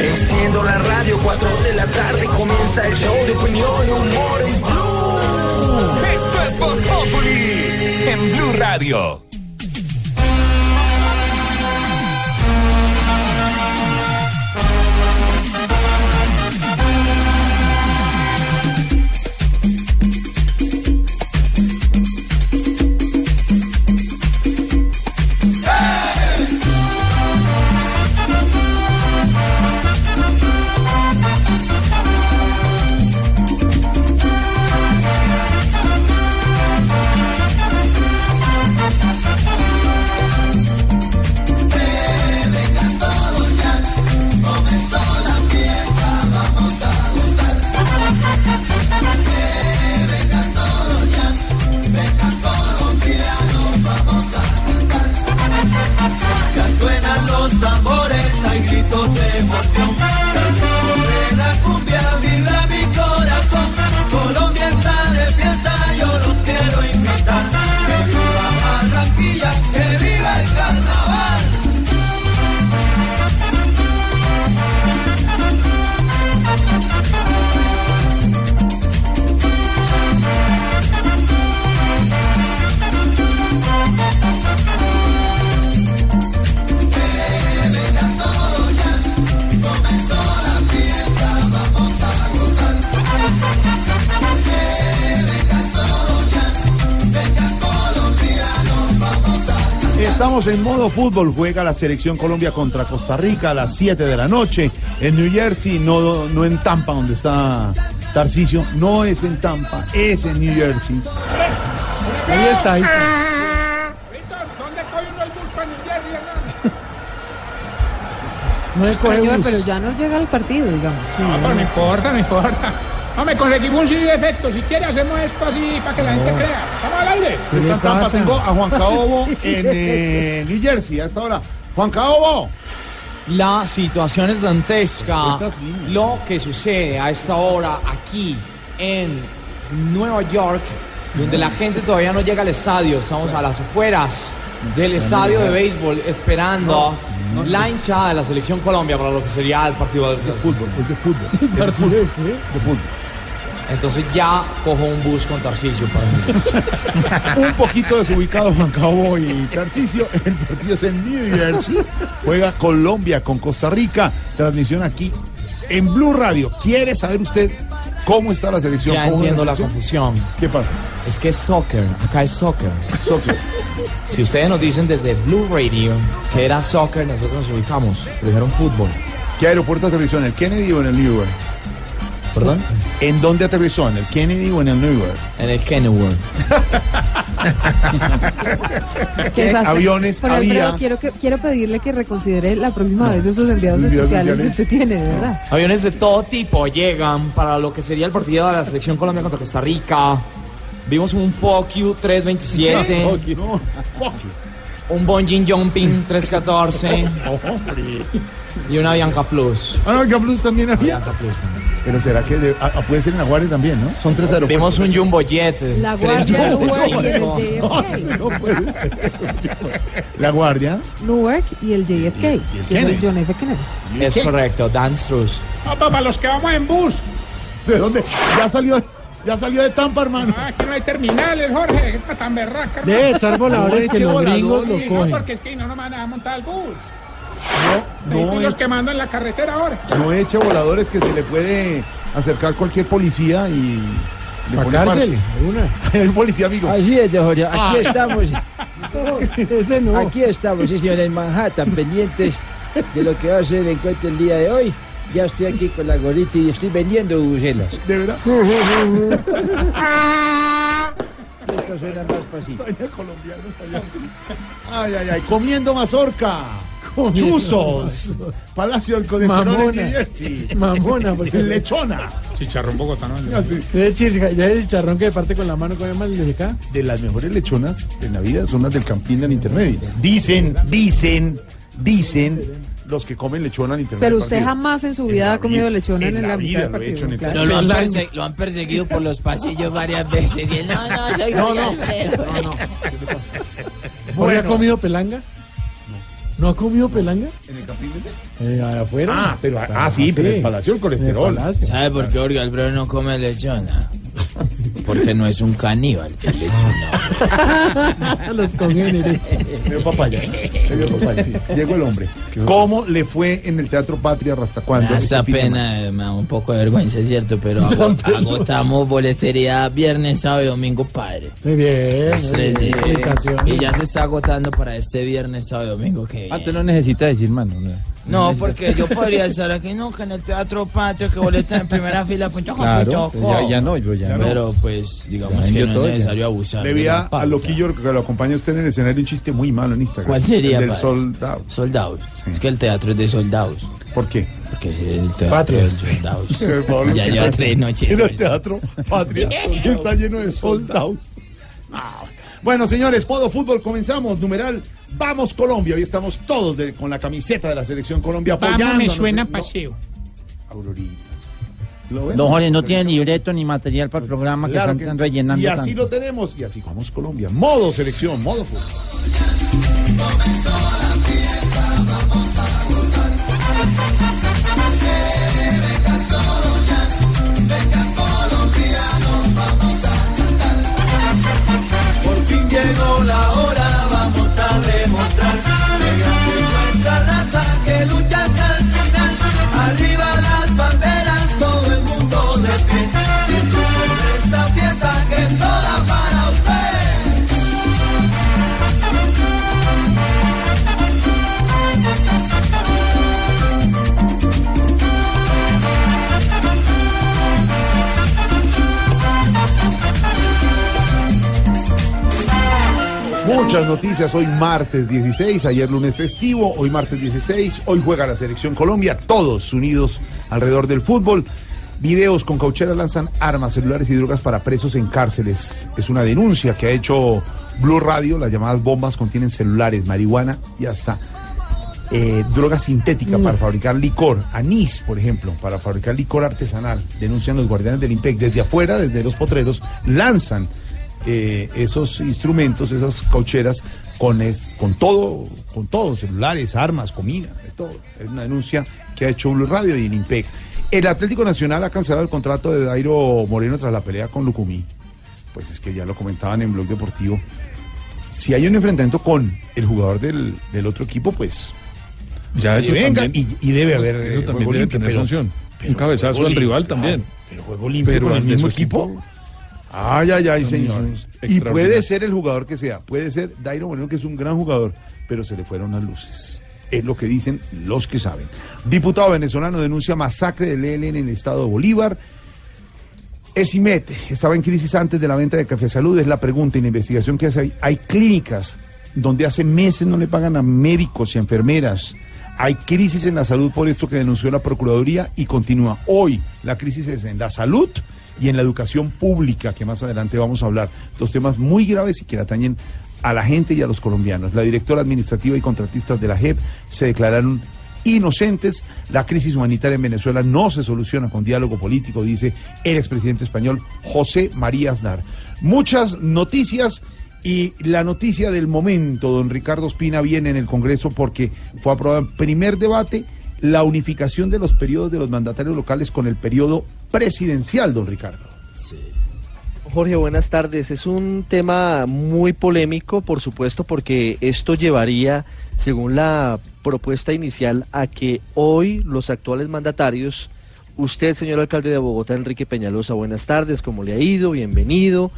Enciendo la radio, 4 de la tarde comienza el show de opinión y humor en Blue. Esto es Voz Populi en Blue Radio. Estamos en modo fútbol. Juega la selección Colombia contra Costa Rica a las 7 de la noche en New Jersey, no, no en Tampa, donde está Tarcisio. No es en Tampa, es en New Jersey. Ahí está, ahí está. ¿Dónde coge uno el bus para New Jersey, hermano? No Señor, bus. pero ya no llega al partido, digamos. No, pero no importa, no importa. No, me conseguimos un de efectos. Si quiere, hacemos esto así para que la gente crea. ¿Estamos al aire? Está en Tampa, tengo a Juan Caobo en eh, New Jersey a esta hora. Juan Caobo. La situación es dantesca. Lo que sucede a esta hora aquí en Nueva York, donde la gente todavía no llega al estadio, estamos a las afueras del estadio de béisbol esperando la hinchada de la selección Colombia para lo que sería el partido Fútbol, fútbol. De fútbol. De. Entonces ya cojo un bus con Tarcisio para mí. Un poquito desubicado Juan Cabo y Tarcisio. El partido es en New Jersey. Juega Colombia con Costa Rica. Transmisión aquí en Blue Radio. ¿Quiere saber usted cómo está la selección? Ya ¿Cómo es entiendo la selección? confusión. ¿Qué pasa? Es que es soccer, acá es soccer. Soccer. Si ustedes nos dicen desde Blue Radio que era soccer, nosotros nos ubicamos. Pero dijeron fútbol. ¿Qué aeropuerto aterrizó? ¿En el Kennedy o en el Newark? ¿Perdón? ¿En dónde aterrizó? ¿En el Kennedy o en el Newark? En el Kennewood. ¿Qué aviones Pero, había? Alfredo, quiero, que, quiero pedirle que reconsidere la próxima vez esos enviados especiales que usted tiene, de verdad. Aviones de todo tipo llegan para lo que sería el partido de la selección Colombia contra Costa Rica. Vimos un Focus 327, No, fuck you. Un Bungee Jumping 314 y una Bianca Plus. Ah, no, Plus también había. Bianca Plus también. Pero será que de- ah, ah, puede ser en Aguares también, ¿no? Son tres aeropuertos. Vimos un Jumbo Jet. La Guardia, Newark y el 395. JFK. No puede ser. La Guardia. Newark y el JFK. que es el Kennedy. John F. Kennedy. Es correcto, Dan Struz. No, para los que vamos en bus. ¿De dónde? Ya salió, ya salió de Tampa, hermano. Ah, aquí no hay terminales, Jorge. ¿Qué está tan berraca, hermano? De echar voladores No que los voladores, gringos lo no, cogen. porque es que no nos van a montar al bus. No, no, los eche- que mando en la carretera ahora. no eche voladores que se le puede acercar cualquier policía y. le Pa' pone cárcel, una. Policía, amigo. Así es, de Jorge. Aquí Ah. estamos. Ese no. Aquí estamos, sí, señor, en Manhattan, pendientes de lo que va a ser el encuentro el día de hoy. Ya estoy aquí con la gorrita y estoy vendiendo bubucelas. De verdad. estos suenan más está allá. Ay, ay, ay. Comiendo mazorca. Chuzos. Palacio del en Mamona. Mamona, porque- Lechona. Chicharrón bogotano. De ya es chicharrón que parte con la mano, ¿cómo se llama el de acá? De las mejores lechonas de la vida son las del Campín al intermedio. Dicen, dicen, dicen los que comen lechona al intermedio. Pero usted jamás en su vida ha comido lechona en, en la la mitad vida lo he hecho partido. en el claro. Pero lo han, Pelanga. perse- lo han perseguido por los pasillos varias veces. Y él, no, no, soy No, Jorge no. Alfredo. ¿Hoy ha comido pelanga? ¿No ha comido pelanga? ¿En el del- Eh, afuera. Ah, pero, ah, sí, pero el Palacio En el Colesterol. palacio. ¿Sabe por qué Jorge Alfredo no come lechona? Porque no es un caníbal, él es una... Los congéneres. Me dio papaya. Dio papaya, sí. Llegó el hombre. ¿Cómo le fue en el Teatro Patria hasta cuándo? Me da esa pena, eh, me da un poco de vergüenza, es cierto, pero ago- agotamos boletería viernes, sábado y domingo, padre. Muy bien. Muy. Y ya se está agotando para este viernes, sábado y domingo que Ah, tú no necesitas decir, mano. no. No, porque yo podría estar aquí, no, que en el Teatro Patrio, que boleta en primera fila, punto Claro, punto com. ya, ya no, yo ya no. Pero pues, digamos que no es ya. necesario abusar. Le vi a, Loquillo que lo acompaña usted en el escenario un chiste muy malo en Instagram. ¿Cuál sería, El del soldado. Soldados. Es que el teatro es de soldados. ¿Por qué? Porque es el teatro Patria. de soldados. Pablo, ya ¿qué lleva tres noches. En el Teatro Patria, que está lleno de soldados. Ah, Bueno, señores, Podo Fútbol, comenzamos. Numeral, vamos Colombia. Hoy estamos todos de- con la camiseta de la Selección Colombia apoyando. Vamos, me suena paseo. Aurorita. Don Jorge no tiene libreto ni material para el programa que están que- rellenando Y así tanto. lo tenemos. Y así vamos Colombia. Modo selección, modo fútbol. Por fin llegó la Muchas noticias hoy martes 16, ayer lunes festivo, hoy martes 16, hoy juega la selección Colombia, todos unidos alrededor del fútbol. Videos con caucheras lanzan armas, celulares y drogas para presos en cárceles. Es una denuncia que ha hecho Blue Radio, las llamadas bombas contienen celulares, marihuana y hasta eh, droga sintética para fabricar licor, anís, por ejemplo, para fabricar licor artesanal. Denuncian los guardianes del IMPEC desde afuera, desde los potreros, lanzan eh, esos instrumentos, esas caucheras con, es- con todo, con todo, celulares, armas, comida, de todo. Es una denuncia que ha hecho Blue Radio y el IMPEC. El Atlético Nacional ha cancelado el contrato de Dairo Moreno tras la pelea con Lucumí. Pues es que ya lo comentaban en Blog Deportivo. Si hay un enfrentamiento con el jugador del, del otro equipo, pues Ya que eso venga también, y, y debe haber eso eh, también juego debe limpio, tener pero- sanción. pero Un cabezazo al rival también. Pero juego limpio Pero con el mismo equipo, Ay, ay, ay, señor. Y puede ser el jugador que sea. Puede ser Dairo Moreno, que es un gran jugador, pero se le fueron las luces. Es lo que dicen los que saben. Diputado venezolano denuncia masacre del ELN en el estado de Bolívar. Esimet estaba en crisis antes de la venta de Café Salud. Es la pregunta y la investigación que hace ahí. Hay clínicas donde hace meses no le pagan a médicos y enfermeras. Hay crisis en la salud por esto que denunció la Procuraduría y continúa. Hoy la crisis es en la salud y en la educación pública, que más adelante vamos a hablar. Dos temas muy graves y que atañen a la gente y a los colombianos. La directora administrativa y contratistas de la JEP se declararon inocentes. La crisis humanitaria en Venezuela no se soluciona con diálogo político, dice el expresidente español José María Aznar. Muchas noticias y la noticia del momento, don Ricardo Espina, viene en el Congreso porque fue aprobado en primer debate la unificación de los periodos de los mandatarios locales con el periodo presidencial, don Ricardo. Jorge, buenas tardes. Es un tema muy polémico, por supuesto, porque esto llevaría, según la propuesta inicial, a que hoy los actuales mandatarios, usted, señor alcalde de Bogotá, Enrique Peñalosa, buenas tardes, ¿cómo le ha ido? Bienvenido.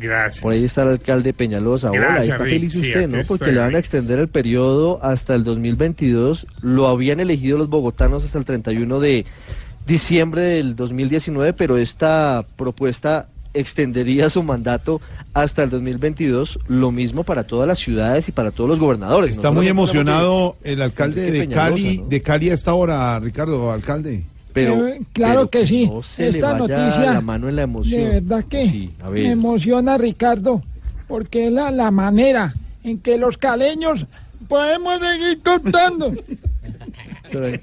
Gracias. Por ahí está el alcalde Peñalosa. Hola, Gracias, está Rick. feliz usted, ¿no? estoy, Porque le van a extender el periodo hasta el 2022. Lo habían elegido los bogotanos hasta el 31 de diciembre del 2019, pero esta propuesta extendería su mandato hasta el 2022, lo mismo para todas las ciudades y para todos los gobernadores. Está No muy emocionado el alcalde de Peñalosa, Cali, ¿no? de Cali a esta hora, Ricardo, alcalde. Pero, Eh, claro pero que sí. no se le Esta vaya noticia la mano en la emoción. De verdad que Sí, a ver. me emociona, Ricardo, porque es la, la manera en que los caleños podemos seguir contando.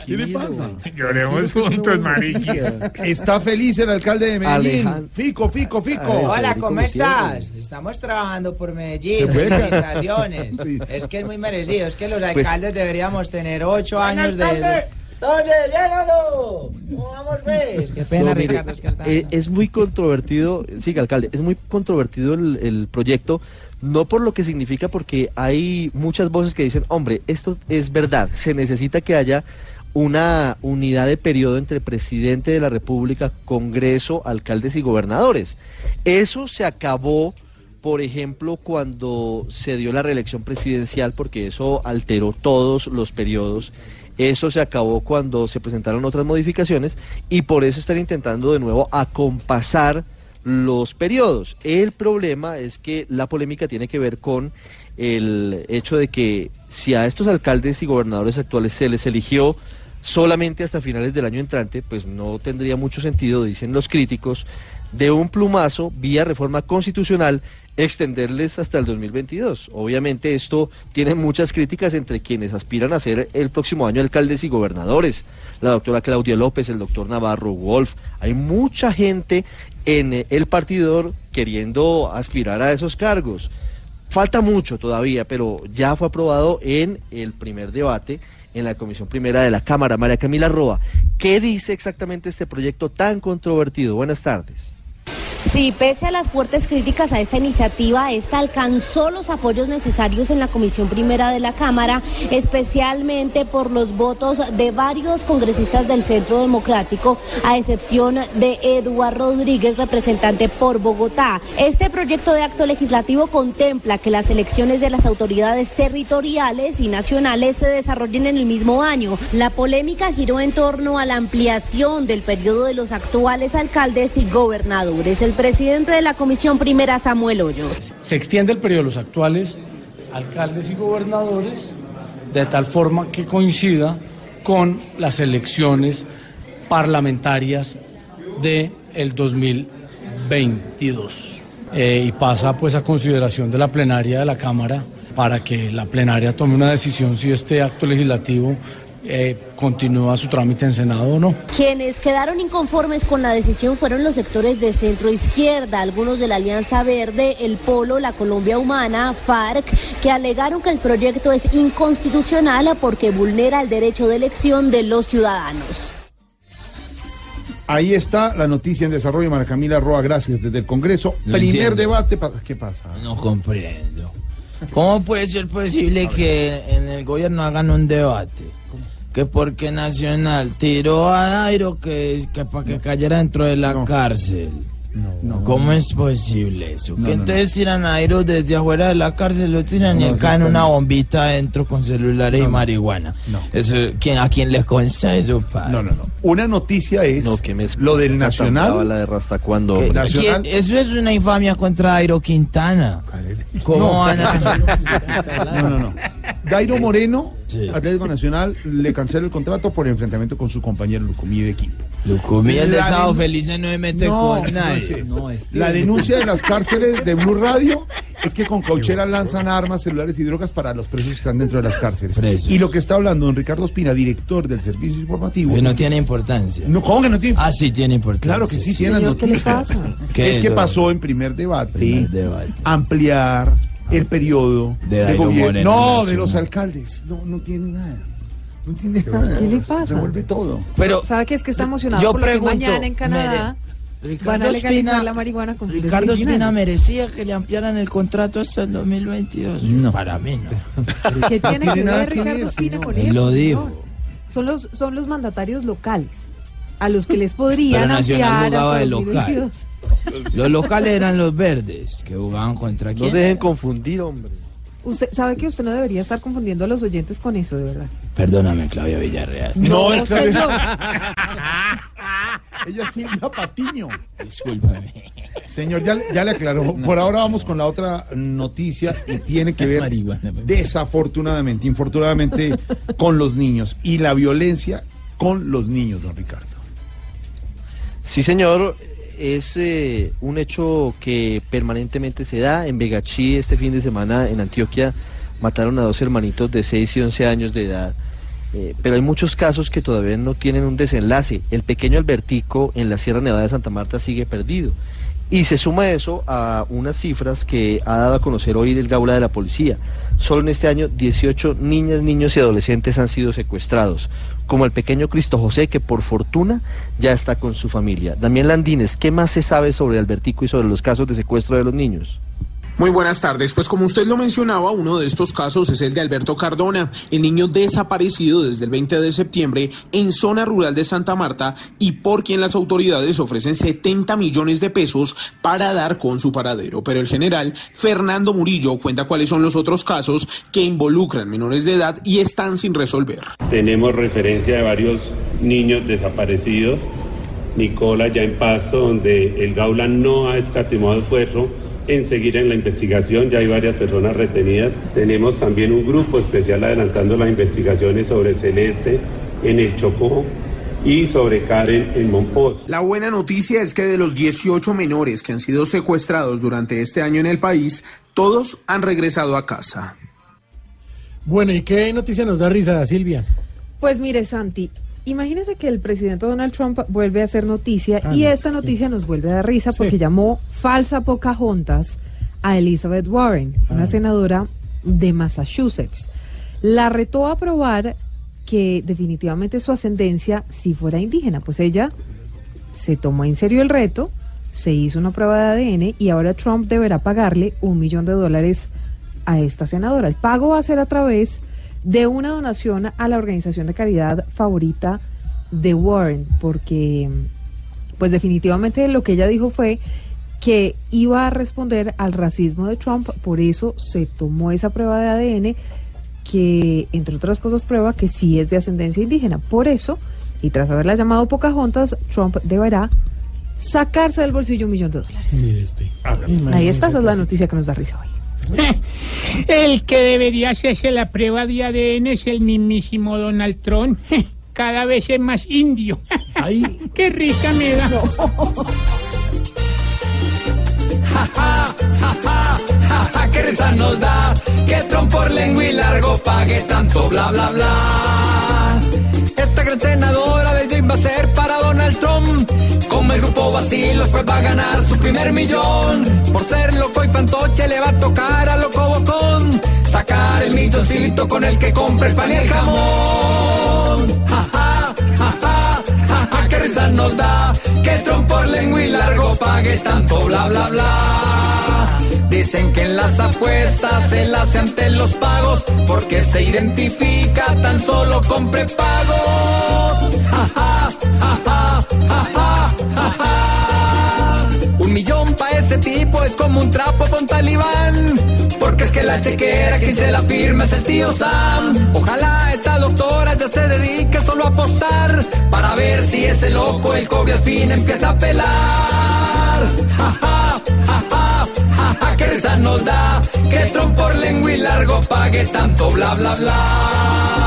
¿Qué le pasa? Lloremos juntos, mariquis. Está feliz el alcalde de Medellín. Alejandro. Fico, Fico, Fico. Hola, ¿cómo estás? Estamos trabajando por Medellín. Felicitaciones. Sí. Es que es muy merecido. Es que los Pues- alcaldes deberíamos tener ocho años de. Tardes. ¡Oye, llévalo! ¿Cómo vamos? Qué pena, No, mire, Ricardo, es que está. eh, es muy controvertido, sí, alcalde, es muy controvertido el, el proyecto, no por lo que significa, porque hay muchas voces que dicen, hombre, esto es verdad, se necesita que haya una unidad de periodo entre presidente de la República, Congreso, alcaldes y gobernadores. Eso se acabó, por ejemplo, cuando se dio la reelección presidencial, porque eso alteró todos los periodos. Eso se acabó cuando se presentaron otras modificaciones y por eso están intentando de nuevo acompasar los periodos. El problema es que la polémica tiene que ver con el hecho de que si a estos alcaldes y gobernadores actuales se les eligió solamente hasta finales del año entrante, pues no tendría mucho sentido, dicen los críticos, de un plumazo vía reforma constitucional extenderles hasta el 2022. Obviamente esto tiene muchas críticas entre quienes aspiran a ser el próximo año alcaldes y gobernadores. La doctora Claudia López, el doctor Navarro Wolf. Hay mucha gente en eh, el partidor queriendo aspirar a esos cargos. Falta mucho todavía, pero ya fue aprobado en el primer debate en la Comisión Primera de la Cámara. María Camila Roa, ¿qué dice exactamente este proyecto tan controvertido? Buenas tardes. Sí, pese a las fuertes críticas a esta iniciativa, esta alcanzó los apoyos necesarios en la Comisión Primera de la Cámara, especialmente por los votos de varios congresistas del Centro Democrático, a excepción de Eduardo Rodríguez, representante por Bogotá. Este proyecto de acto legislativo contempla que las elecciones de las autoridades territoriales y nacionales se desarrollen en el mismo año. La polémica giró en torno a la ampliación del periodo de los actuales alcaldes y gobernadores. Presidente de la Comisión Primera, Samuel Hoyos. Se extiende el periodo de los actuales alcaldes y gobernadores de tal forma que coincida con las elecciones parlamentarias de el 2022 Eh, y pasa pues a consideración de la plenaria de la Cámara para que la plenaria tome una decisión si este acto legislativo eh, continúa su trámite en Senado o no. Quienes quedaron inconformes con la decisión fueron los sectores de centro izquierda, algunos de la Alianza Verde, el Polo, la Colombia Humana, FARC, que alegaron que el proyecto es inconstitucional porque vulnera el derecho de elección de los ciudadanos. Ahí está la noticia en desarrollo, María Camila Roa, gracias, desde el Congreso. No Primer entiendo. debate, ¿qué pasa? No comprendo. ¿Cómo puede ser posible que en el gobierno hagan un debate? Que porque Nacional tiró a Dairo que, que para que cayera dentro de la cárcel. ¿Cómo es posible eso? No, que no, entonces tiran a Dairo desde afuera de la cárcel, lo tiran y No, él cae en una bombita adentro con celulares y marihuana. Eso, ¿quién, ¿A quién le consta eso, padre? No, no, no. Una noticia es No, que me lo del Nacional. la de Rasta cuando, ¿Qué- hombre. Nacional- Eso es una infamia contra Dairo Quintana. ¿Cómo No. van a...? No, no, no. Dairo Moreno, Sí. Atlético Nacional, le cancela el contrato por enfrentamiento con su compañero Lucumí de equipo. Lucumí, el de Sábado Felices no se mete No, con no La denuncia de las cárceles de Blue Radio es que con caucheras lanzan armas, celulares y drogas para los presos que están dentro de las cárceles. Presos. Y lo que está hablando don Ricardo Espina, director del servicio informativo. Que no tiene importancia. No, ¿Cómo que no tiene? Ah, sí tiene importancia. Claro que sí, tiene las Señor, ¿qué le pasa? ¿Qué Es es que lo- pasó en primer debate, Primer debate. ampliar el periodo De gobierno. No, de los alcaldes. No, no tiene nada. No tiene nada. ¿Qué le pasa? Revuelve todo. Pero ¿Sabe que es que está emocionado yo por lo que pregunto, mañana en Canadá mere- van a Ricardo legalizar Espina- la marihuana con fines Ricardo Espina medicinales? merecía que le ampliaran el contrato hasta el 2022. No. Para mí no. ¿Qué tiene No que nada ver que Ricardo ver, Espina con Él eso? lo dijo. Son los, son los mandatarios locales a los que les podrían Pero Nacional ampliar jugaba hasta de local. 2022. Los locales eran los verdes, que jugaban contra No quién. dejen confundir, hombre. Usted sabe que usted no debería estar confundiendo a los oyentes con eso, de verdad. Perdóname, Claudia Villarreal. No, No, es que- señor. Ella es Silvia Patiño. Discúlpame. Señor, ya, ya le aclaró. Por ahora vamos con la otra noticia y tiene que ver desafortunadamente, infortunadamente, con los niños y la violencia con los niños, don Ricardo. Sí, señor. Es eh, un hecho que permanentemente se da. En Vegachí, este fin de semana, en Antioquia, mataron a dos hermanitos de 6 y 11 años de edad. Eh, pero hay muchos casos que todavía no tienen un desenlace. El pequeño Albertico en la Sierra Nevada de Santa Marta sigue perdido. Y se suma eso a unas cifras que ha dado a conocer hoy el Gaula de la Policía. Solo en este año 18 niñas, niños y adolescentes han sido secuestrados, como el pequeño Cristo José, que por fortuna ya está con su familia. Damián Landines, ¿qué más se sabe sobre Albertico y sobre los casos de secuestro de los niños? Muy buenas tardes. Pues como usted lo mencionaba, uno de estos casos es el de Alberto Cardona, el niño desaparecido desde el 20 de septiembre en zona rural de Santa Marta y por quien las autoridades ofrecen 70 millones de pesos para dar con su paradero. Pero el general Fernando Murillo cuenta cuáles son los otros casos que involucran menores de edad y están sin resolver. Tenemos referencia de varios niños desaparecidos. Nicola ya en Pasto, donde el Gaula no ha escatimado esfuerzo en seguir en la investigación. Ya hay varias personas retenidas. Tenemos también un grupo especial adelantando las investigaciones sobre Celeste en el Chocó y sobre Karen en Monpós. La buena noticia es que de los 18 menores que han sido secuestrados durante este año en el país, todos han regresado a casa. Bueno, ¿y qué noticia nos da risa, Silvia? Pues mire, Santi, imagínese que el presidente Donald Trump vuelve a hacer noticia Ah, y no, esta sí. noticia nos vuelve a dar risa Sí. porque llamó falsa Pocahontas a Elizabeth Warren, una Ah. senadora de Massachusetts. La retó a probar que definitivamente su ascendencia si fuera indígena, pues ella se tomó en serio el reto, se hizo una prueba de ADN y ahora Trump deberá pagarle un millón de dólares a esta senadora. El pago va a ser a través de una donación a la organización de caridad favorita de Warren, porque pues definitivamente lo que ella dijo fue que iba a responder al racismo de Trump, por eso se tomó esa prueba de ADN que entre otras cosas prueba que sí es de ascendencia indígena. Por eso, y tras haberla llamado Pocahontas, Trump deberá sacarse del bolsillo un millón de dólares. Mire este. Ahí está, esa es la noticia que nos da risa hoy. El que debería hacerse la prueba de ADN es el mismísimo Donald Trump. Cada vez es más indio. ¡Qué risa me da! Ja, ja, ja, ja, ja, ja, qué risa nos da que Trump por lengua y largo pague tanto bla bla bla. Esta gran senadora ser para Donald Trump. Como el grupo Basilos, pues va a ganar su primer millón. Por ser loco y fantoche, le va a tocar a loco bocón. Sacar el milloncito con el que compre el pan y el jamón. Ja, ja, ja, ja, ja, qué risa nos da que Trump por lengua y largo pague tanto bla bla bla. Dicen que en las apuestas se hace ante los pagos porque se identifica tan solo con prepagos. Ja, ja, Un millón pa' ese tipo es como un trapo un talibán. Porque es que la chequera quien se la firma es el tío Sam. Ojalá esta doctora ya se dedique solo a apostar para ver si ese loco el cobre al fin empieza a pelar. Ja, ja, ja, ja, ja, ja, qué risa nos da que Trump por lengua y largo pague tanto bla bla bla.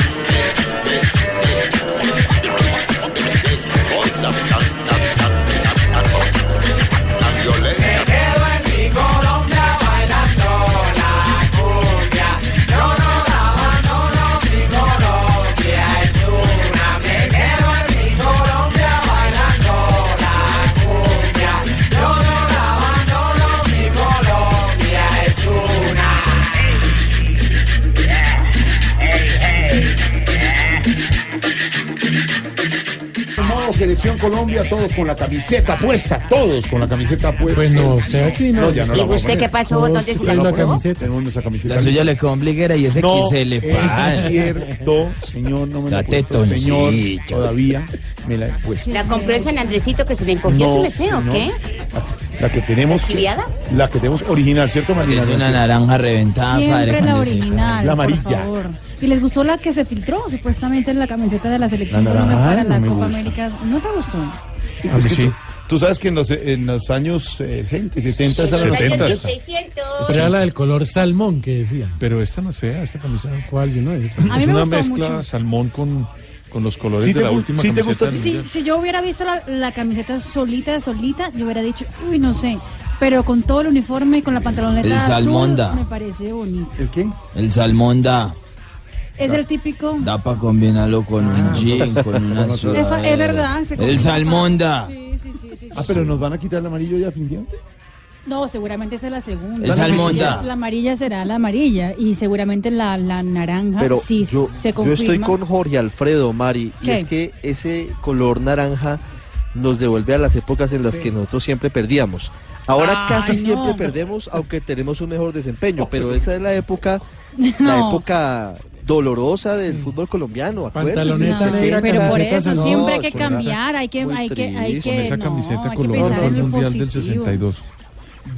Colombia, todos con la camiseta puesta, todos con la camiseta puesta. Pues no, usted aquí no. ya no ¿Y usted qué pasó? ¿Dónde se la la camiseta. Tenemos nuestra camiseta. La suya le complica y ese No, se le es pasa. cierto, señor, no me la puesto, señor, todavía me la he puesto. ¿La compró en San Andresito que se le encogió No, su deseo, señor. qué? La que tenemos, ¿Chiviada? la que tenemos original, ¿cierto, Marina? Es una naranja reventada, padre. La original. La por amarilla. favor. ¿Y les gustó la que se filtró supuestamente en la camiseta de la selección La naranja, para no la me Copa gusta. América? ¿No te gustó? Es que tú, tú sabes que en los, en los años eh, 60, 70, esa era la 70. camiseta. 600. Pero era la del color salmón que decía. Pero esta no sé, esta camisa. ¿Cuál? Yo no. A mí es me una mezcla mucho. salmón con, con los colores ¿Sí de te la última sí te camiseta. gusta? del Si, yo hubiera visto la, la camiseta solita, solita, yo hubiera dicho, uy, no sé. Pero con todo el uniforme y con la pantaloneta El azul, salmonda. me parece bonito. ¿El qué? El salmón da, Es el típico... da para combinarlo con un jean, con una Es, sudadera. es verdad. se El combina. salmón da. Sí, sí, sí, sí, Ah, sí. pero nos van a quitar el amarillo ya definitivamente. No, seguramente esa es la segunda. El salmonda. La amarilla será la amarilla y seguramente la, la naranja Pero sí yo, se yo confirma. estoy con Jorge Alfredo, Mari, y es que ese color naranja nos devuelve a las épocas en las que nosotros siempre perdíamos. Ahora Ay, casi no. siempre perdemos, aunque tenemos un mejor desempeño, pero esa es la época, la No. época dolorosa del fútbol colombiano. Pantaloneta en los negra, 70, pero por eso siempre hay que cambiar, hay que, hay que, hay que, Con esa no, camiseta hay que color pensar fue en el lo Mundial del positivo. 62.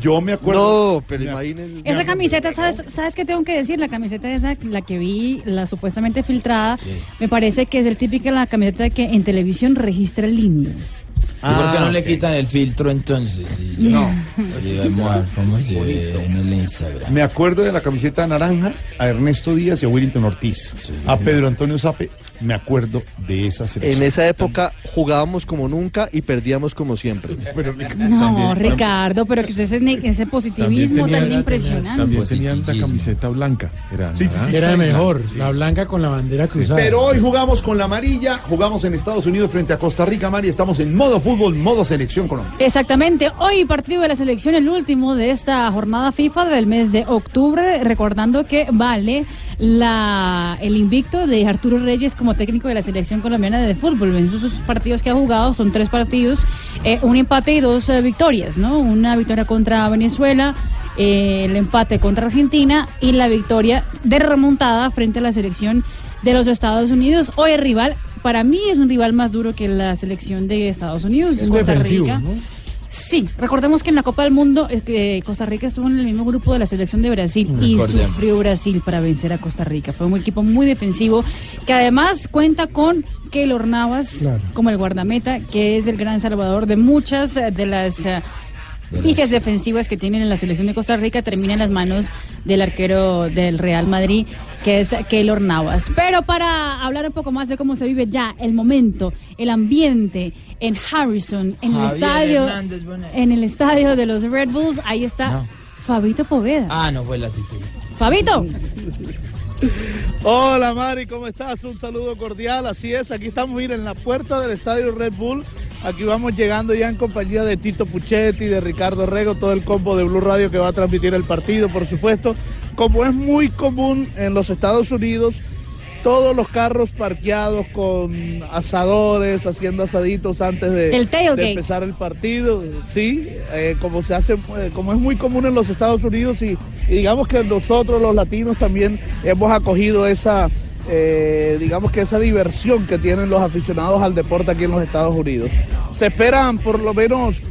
Yo me acuerdo. No, pero imagínense. Esa camiseta, ¿sabes, ¿sabes qué tengo que decir? La camiseta esa, la que vi, la supuestamente filtrada, me parece que es el típica la camiseta que en televisión registra el lindo. ¿Y por qué no le quitan el filtro entonces? Sí, No. Sí, vamos a ver cómo se ve en el Instagram. Me acuerdo de la camiseta naranja a Ernesto Díaz y a Willington Ortiz. A Pedro Antonio Sape, me acuerdo de esa selección. En esa época jugábamos como nunca y perdíamos como siempre. No, Ricardo, pero que ese, ese positivismo tan impresionante. También tenían la camiseta blanca. Era Sí, sí, sí. naranja. Era mejor, la blanca con la bandera cruzada. Pero hoy jugamos con la amarilla, jugamos en Estados Unidos frente a Costa Rica, Mari, estamos en modo fútbol, modo selección Colombia. Exactamente, hoy partido de la selección, el último de esta jornada FIFA del mes de octubre, recordando que vale la el invicto de Arturo Reyes como técnico de la selección colombiana de fútbol. En esos partidos que ha jugado son tres partidos, eh, un empate y dos eh, victorias, ¿no? Una victoria contra Venezuela, eh, el empate contra Argentina y la victoria de remontada frente a la selección de los Estados Unidos. Hoy el rival, para mí es un rival más duro que la selección de Estados Unidos, Es Costa Rica. ¿no? Sí, recordemos que en la Copa del Mundo es que Costa Rica estuvo en el mismo grupo de la selección de Brasil y sufrió Brasil para vencer a Costa Rica. Fue un equipo muy defensivo que además cuenta con Keylor Navas Claro. como el guardameta, que es el gran salvador de muchas eh, de las piques defensivas que tienen en la selección de Costa Rica termina en las manos del arquero del Real Madrid, que es Keylor Navas. Pero para hablar un poco más de cómo se vive ya el momento, el ambiente en Harrison, en el estadio, Hernández en el estadio de los Red Bulls, ahí está No. Fabito Poveda. Ah, no fue la titular. Fabito, Hola Mari, ¿cómo estás? Un saludo cordial, así es, aquí estamos, mira, en la puerta del estadio Red Bull, aquí vamos llegando ya en compañía de Tito Puchetti, de Ricardo Rego, todo el combo de Blue Radio que va a transmitir el partido, por supuesto, como es muy común en los Estados Unidos, todos los carros parqueados con asadores, haciendo asaditos antes de, El tailgate. de empezar el partido, sí, eh, como se hace, eh, como es muy común en los Estados Unidos y, y digamos que nosotros los latinos también hemos acogido esa, eh, digamos que esa diversión que tienen los aficionados al deporte aquí en los Estados Unidos. Se esperan por lo menos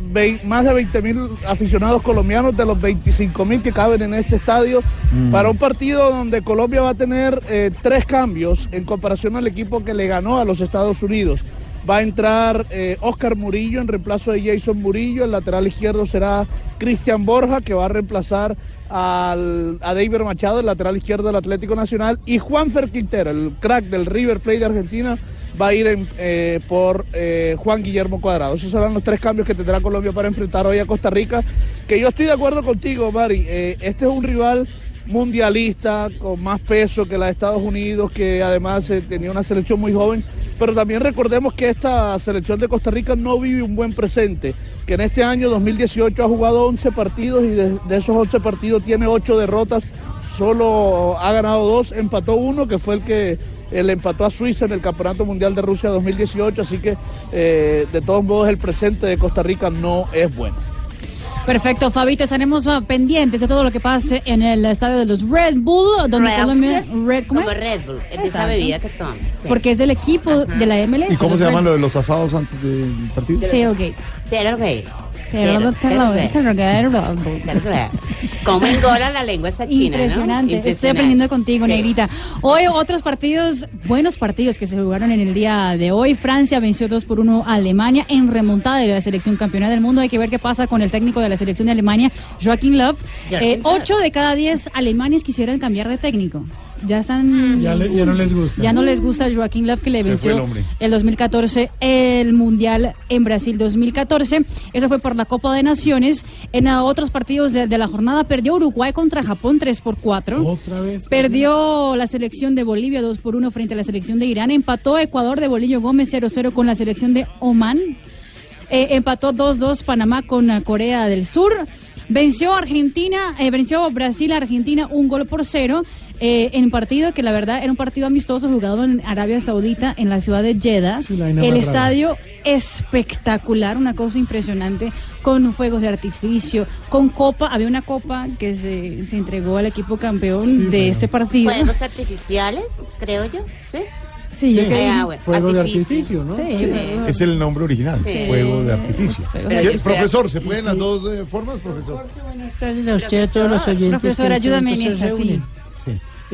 más de 20 mil aficionados colombianos de los 25 mil que caben en este estadio para un partido donde Colombia va a tener eh, tres cambios en comparación al equipo que le ganó a los Estados Unidos. Va a entrar eh, Oscar Murillo en reemplazo de Jason Murillo. El lateral izquierdo será Cristian Borja, que va a reemplazar al, a David Machado, el lateral izquierdo del Atlético Nacional. Y Juanfer Quintero, el crack del River Plate de Argentina, va a ir en, eh, por eh, Juan Guillermo Cuadrado. Esos serán los tres cambios que tendrá Colombia para enfrentar hoy a Costa Rica. Que yo estoy de acuerdo contigo, Mari. Eh, este es un rival mundialista, con más peso que la de Estados Unidos, que además eh, tenía una selección muy joven. Pero también recordemos que esta selección de Costa Rica no vive un buen presente, que en este año 2018 ha jugado 11 partidos y de, esos 11 partidos tiene 8 derrotas, solo ha ganado 2, empató uno, que fue el que le empató a Suiza en el Campeonato Mundial de Rusia 2018, así que eh, de todos modos el presente de Costa Rica no es bueno. Perfecto, Fabito, estaremos ah, pendientes de todo lo que pase en el estadio de los Red Bull, donde Red Colombia... Bull. Red, ¿cómo Como es? Red Bull, es de esa bebida que toman. sí. Porque es el equipo de la MLS. ¿Y cómo se llaman lo de los asados antes del partido? Tailgate. Tailgate. Tailgate. Cómo engola la lengua esta china, ¿no? Impresionante. Estoy aprendiendo contigo, Negrita. Hoy otros partidos, buenos partidos que se jugaron en el día de hoy. Francia venció 2 por 1 a Alemania en remontada de la selección campeona del mundo. Hay que ver qué pasa con el técnico de la selección de Alemania, Joaquín. Joachim Eh, Löw. ocho de cada 10 alemanes quisieran cambiar de técnico. Ya están. Ya le- ya no les gusta. Ya no les gusta Joaquín Löw que le venció el el 2014 el Mundial en Brasil 2014. Eso fue por la Copa de Naciones. En otros partidos de, de la jornada perdió Uruguay contra Japón 3 por 4. Otra vez. Perdió la selección de Bolivia 2 por 1 frente a la selección de Irán. Empató Ecuador de Bolillo Gómez 0-0 con la selección de Oman. Eh, empató 2-2 Panamá con Corea del Sur. Venció Argentina, eh, venció Brasil a Argentina un gol por cero eh, en partido que la verdad era un partido amistoso jugado en Arabia Saudita en la ciudad de Jeddah. El estadio espectacular, una cosa impresionante, con fuegos de artificio, con copa. Había una copa que se, se entregó al equipo campeón Sí, de este partido. Fuegos artificiales, creo yo, ¿sí? Sí, yo creo- ah, bueno, Fuego de artificio, ¿no? Sí, Sí. Es el nombre original, Sí. fuego de artificio. Pero Sí, profesor, ¿se pueden sí. las dos eh, formas, profesor? Buenas tardes a usted, a todos los oyentes. Profesor, ayúdame en esta, sí.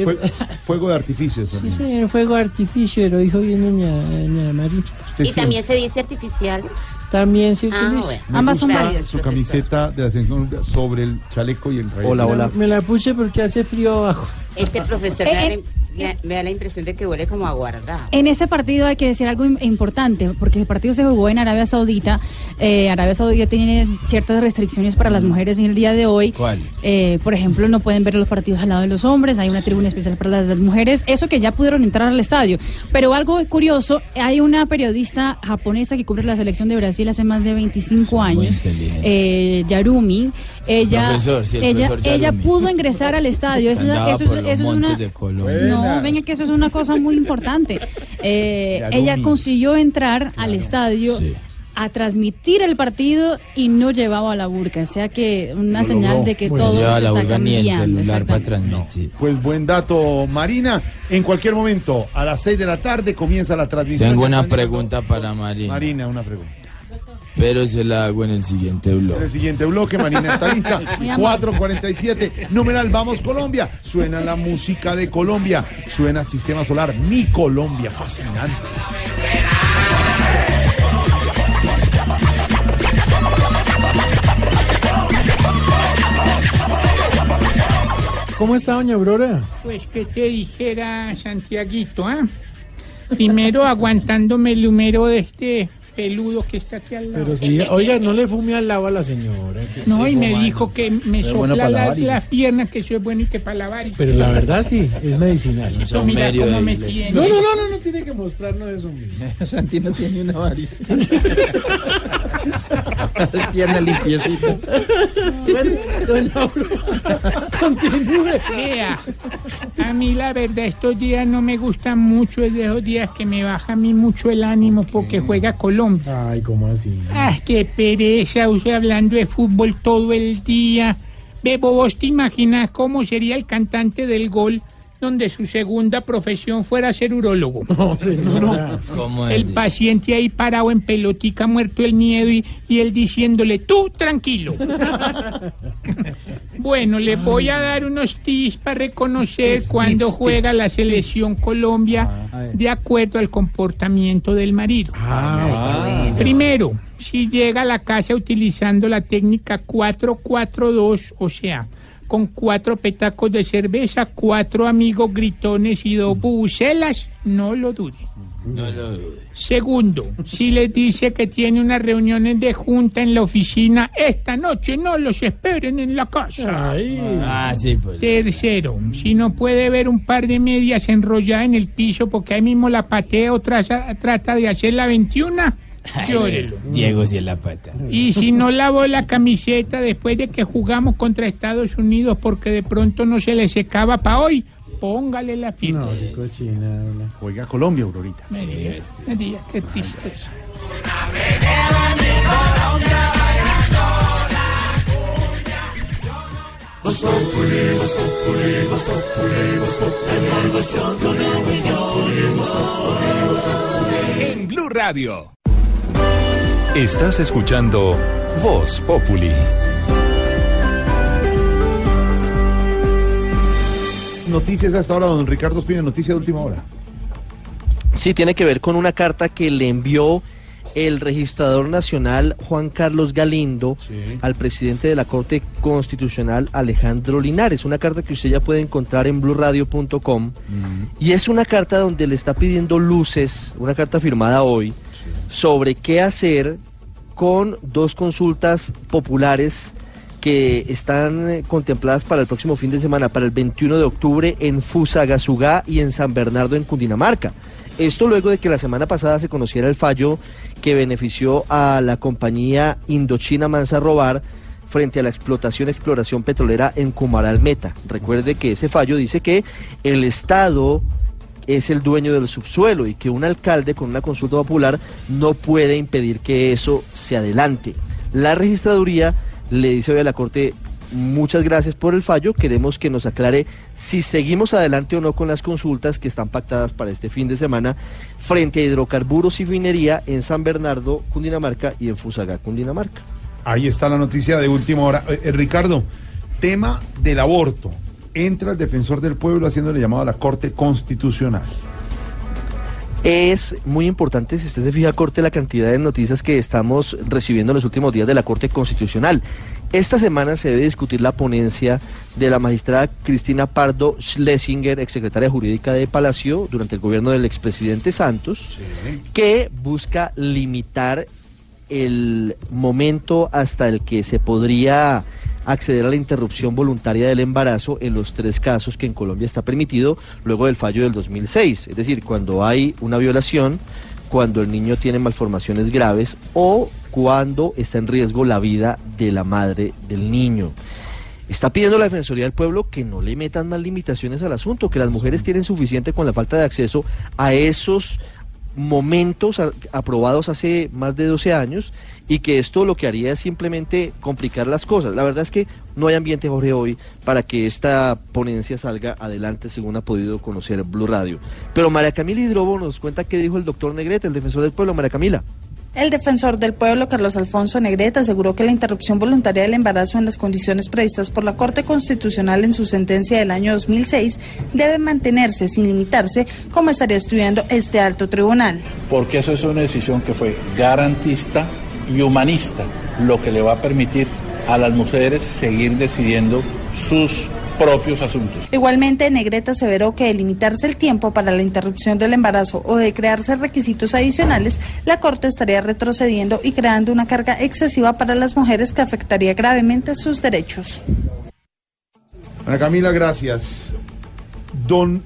Fue- fuego de artificio. eso. Sí, señor, fuego de artificio, lo dijo bien doña. Usted Y sí. también se dice artificiales. También se Ah, utiliza. bueno. Me Ambas son gusta válidas, Su camiseta de la selección sobre el chaleco y el rayo. Hola, hola. Me la puse porque hace frío abajo. Ese profesor Eh, me, da la, me da la impresión de que huele como a guardado. En ese partido hay que decir algo im- importante, porque el partido se jugó en Arabia Saudita. Eh, Arabia Saudita tiene ciertas restricciones para las mujeres en el día de hoy. ¿Cuáles? Eh, por ejemplo, no pueden ver los partidos al lado de los hombres, hay una tribuna especial para las, las mujeres. Eso que ya pudieron entrar al estadio. Pero algo curioso, hay una periodista japonesa que cubre la selección de Brasil hace más de 25 Muy años, eh, Yarumi. Ella, Profesor, sí, el ella, ella pudo ingresar al estadio. Eso, es- eso una... de Colombia. No, venga que eso es una cosa muy importante. Eh, ella consiguió entrar al estadio Sí. a transmitir el partido y no llevaba la burka, o sea que una señal logró. de que Bueno, todo lleva se la está burga ni el cambiando. celular para transmitir. Pues buen dato, Marina. En cualquier momento, a las 6 de la tarde, comienza la transmisión. Tengo una pregunta para Marina. Marina, una pregunta. Pero se la hago en el siguiente En blog. el siguiente bloque, Marina está lista. Muy amable. 447, numeral Vamos Colombia. Suena la música de Colombia. Suena Sistema Solar, mi Colombia, fascinante. ¿Cómo está, doña Aurora? Pues que te dijera Santiaguito, ¿ah? Primero aguantándome el número de este peludo que está aquí al lado. Pero oiga, no le fume al lado a la señora. No, y me dijo que me bueno sopla para la- las piernas, que eso es bueno y que para lavar. Y Pero la verdad sí, es medicinal. Esto mira cómo me tiene. No, no, no, no, no tiene que mostrarnos eso. Santi no tiene una variz. Pierna limpiecita. Bueno, doña Aurora, continúe. Vea, a mí la verdad estos días no me gustan mucho, es de esos días que me baja a mí mucho el ánimo porque juega Colombia. Ay, ¿cómo así? Ah, qué pereza, usted hablando de fútbol todo el día. Bebo, ¿vos te imaginas cómo sería el cantante del gol donde su segunda profesión fuera ser urólogo? No, señora. ¿Cómo El es? paciente ahí parado en pelotica, muerto el miedo y, y él diciéndole, tú tranquilo. bueno, le voy a dar unos tips para reconocer cuando juega la selección Colombia de acuerdo al comportamiento del marido. Ah, Primero, si llega a la casa utilizando la técnica 442, o sea, con cuatro petacos de cerveza, cuatro amigos gritones y dos bucelas, no lo dude. No lo dudes. Segundo, si les dice que tiene unas reuniones de junta en la oficina, esta noche no los esperen en la casa. Ah, sí, pues. Tercero, si no puede ver un par de medias enrolladas en el piso porque ahí mismo la patea o traza- trata de hacer la 21, Diego sí es la pata. Y si no lavó la camiseta después de que jugamos contra Estados Unidos porque de pronto no se le secaba para hoy, póngale la firma. No, qué cochina. Juega Colombia, Aurorita. Me diga, me diga, qué tristeza. En Blue Radio. Estás escuchando Voz Populi. Noticias hasta ahora, don Ricardo Espina, noticia de última hora. Sí, tiene que ver con una carta que le envió el registrador nacional Juan Carlos Galindo al presidente de la Corte Constitucional Alejandro Linares. Una carta que usted ya puede encontrar en blurradio.com. Y es una carta donde le está pidiendo luces, una carta firmada hoy, sobre qué hacer con dos consultas populares que están eh, contempladas para el próximo fin de semana, para el 21 de octubre en Fusagasugá y en San Bernardo en Cundinamarca. Esto luego de que la semana pasada se conociera el fallo que benefició a la compañía Indochina Mansa Robar frente a la explotación exploración petrolera en Cumaral Meta. Recuerde que ese fallo dice que el Estado es el dueño del subsuelo y que un alcalde con una consulta popular no puede impedir que eso se adelante. La registraduría le dice hoy a la Corte muchas gracias por el fallo, queremos que nos aclare si seguimos adelante o no con las consultas que están pactadas para este fin de semana frente a hidrocarburos y minería en San Bernardo, Cundinamarca y en Fusaga, Cundinamarca. Ahí está la noticia de última hora. Eh, eh, Ricardo, tema del aborto. Entra el defensor del pueblo haciéndole llamado a la Corte Constitucional. Es muy importante, si usted se fija, Corte, la cantidad de noticias que estamos recibiendo en los últimos días de la Corte Constitucional. Esta semana se debe discutir la ponencia de la magistrada Cristina Pardo Schlesinger, exsecretaria jurídica de Palacio, durante el gobierno del expresidente Santos, que busca limitar el momento hasta el que se podría acceder a la interrupción voluntaria del embarazo en los tres casos que en Colombia está permitido luego del fallo del 2006. Es decir, cuando hay una violación, cuando el niño tiene malformaciones graves o cuando está en riesgo la vida de la madre del niño. Está pidiendo la Defensoría del Pueblo que no le metan más limitaciones al asunto, que las mujeres tienen suficiente con la falta de acceso a esos momentos aprobados hace más de 12 años y que esto lo que haría es simplemente complicar las cosas. La verdad es que no hay ambiente, Jorge, hoy para que esta ponencia salga adelante según ha podido conocer Blue Radio. Pero María Camila Hidrobo nos cuenta qué dijo el doctor Negrete, el defensor del pueblo. María Camila. El defensor del pueblo, Carlos Alfonso Negrete, aseguró que la interrupción voluntaria del embarazo en las condiciones previstas por la Corte Constitucional en su sentencia del año 2006 debe mantenerse sin limitarse, como estaría estudiando este alto tribunal. porque eso es una decisión que fue garantista y humanista, lo que le va a permitir a las mujeres seguir decidiendo sus propios asuntos. Igualmente, Negrete aseveró que de limitarse el tiempo para la interrupción del embarazo o de crearse requisitos adicionales, la Corte estaría retrocediendo y creando una carga excesiva para las mujeres que afectaría gravemente sus derechos. Ana Camila, gracias. Don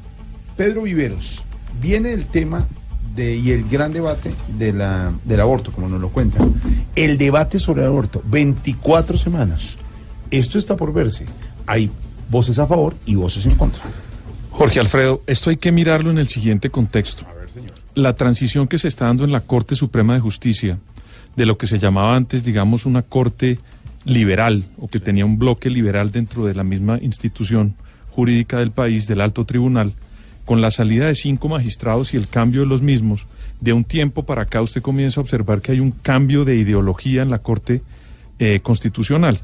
Pedro Viveros, viene el tema de, y el gran debate de la, del aborto, como nos lo cuentan. El debate sobre el aborto, 24 semanas. Esto está por verse. Hay voces a favor y voces en contra. Jorge Alfredo, esto hay que mirarlo en el siguiente contexto. La transición que se está dando en la Corte Suprema de Justicia, de lo que se llamaba antes, digamos, una Corte liberal, o que tenía un bloque liberal dentro de la misma institución jurídica del país, del alto tribunal, con la salida de cinco magistrados y el cambio de los mismos, de un tiempo para acá usted comienza a observar que hay un cambio de ideología en la Corte eh, Constitucional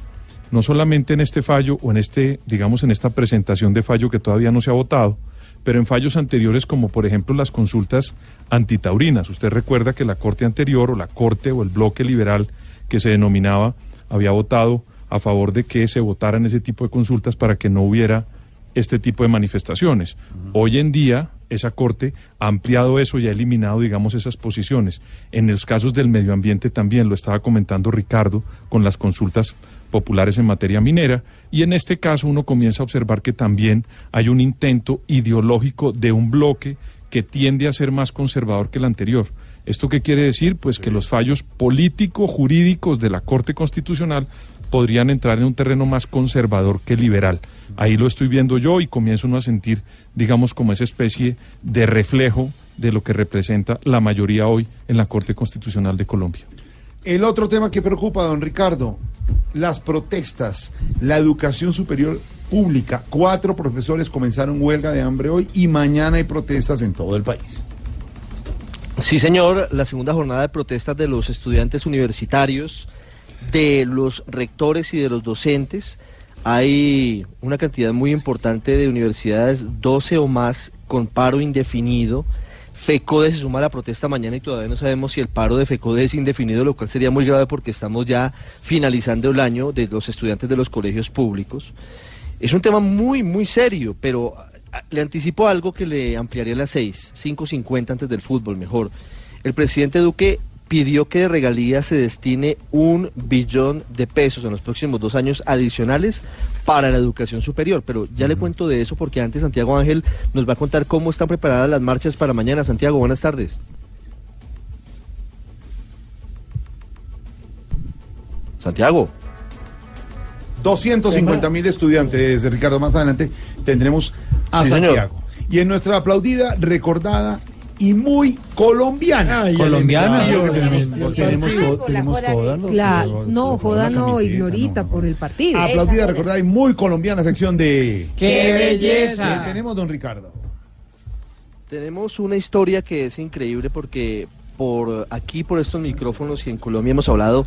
no solamente en este fallo o en este, digamos, en esta presentación de fallo que todavía no se ha votado, pero en fallos anteriores como por ejemplo las consultas antitaurinas. Usted recuerda que la Corte anterior o la Corte o el bloque liberal que se denominaba había votado a favor de que se votaran ese tipo de consultas para que no hubiera este tipo de manifestaciones. Hoy en día esa Corte ha ampliado eso y ha eliminado, digamos, esas posiciones. En los casos del medio ambiente también lo estaba comentando Ricardo con las consultas populares en materia minera y en este caso uno comienza a observar que también hay un intento ideológico de un bloque que tiende a ser más conservador que el anterior. ¿Esto qué quiere decir? Pues que los fallos político-jurídicos de la Corte Constitucional podrían entrar en un terreno más conservador que liberal. Ahí lo estoy viendo yo y comienzo uno a sentir, digamos, como esa especie de reflejo de lo que representa la mayoría hoy en la Corte Constitucional de Colombia. El otro tema que preocupa, don Ricardo, las protestas, la educación superior pública. Cuatro profesores comenzaron huelga de hambre hoy y mañana hay protestas en todo el país. Sí, señor, la segunda jornada de protestas de los estudiantes universitarios, de los rectores y de los docentes. Hay una cantidad muy importante de universidades, 12 o más, con paro indefinido. FECODE se suma a la protesta mañana y todavía no sabemos si el paro de FECODE es indefinido, lo cual sería muy grave porque estamos ya finalizando el año de los estudiantes de los colegios públicos. Es un tema muy, muy serio, pero ah, le anticipo algo que le ampliaría a las 6, 5.50 antes del fútbol, mejor. El presidente Duque pidió que de regalías se destine un billón de pesos en los próximos dos años adicionales para la educación superior. Pero ya le cuento de eso porque antes Santiago Ángel nos va a contar cómo están preparadas las marchas para mañana. Santiago, buenas tardes. Santiago. 250 mil estudiantes, Ricardo. Más adelante tendremos a Sí, señor. Santiago. Y en nuestra aplaudida, recordada y muy colombiana. colombiana. Tenemos, tenemos, to- tenemos todas. ¿no? Claro, joda no, camiseta, ignorita por el partido. Aplaudida, recordada y muy colombiana sección de... ¡Qué belleza! ¿Qué tenemos, don Ricardo? Tenemos una historia que es increíble porque por aquí, por estos micrófonos y en Colombia hemos hablado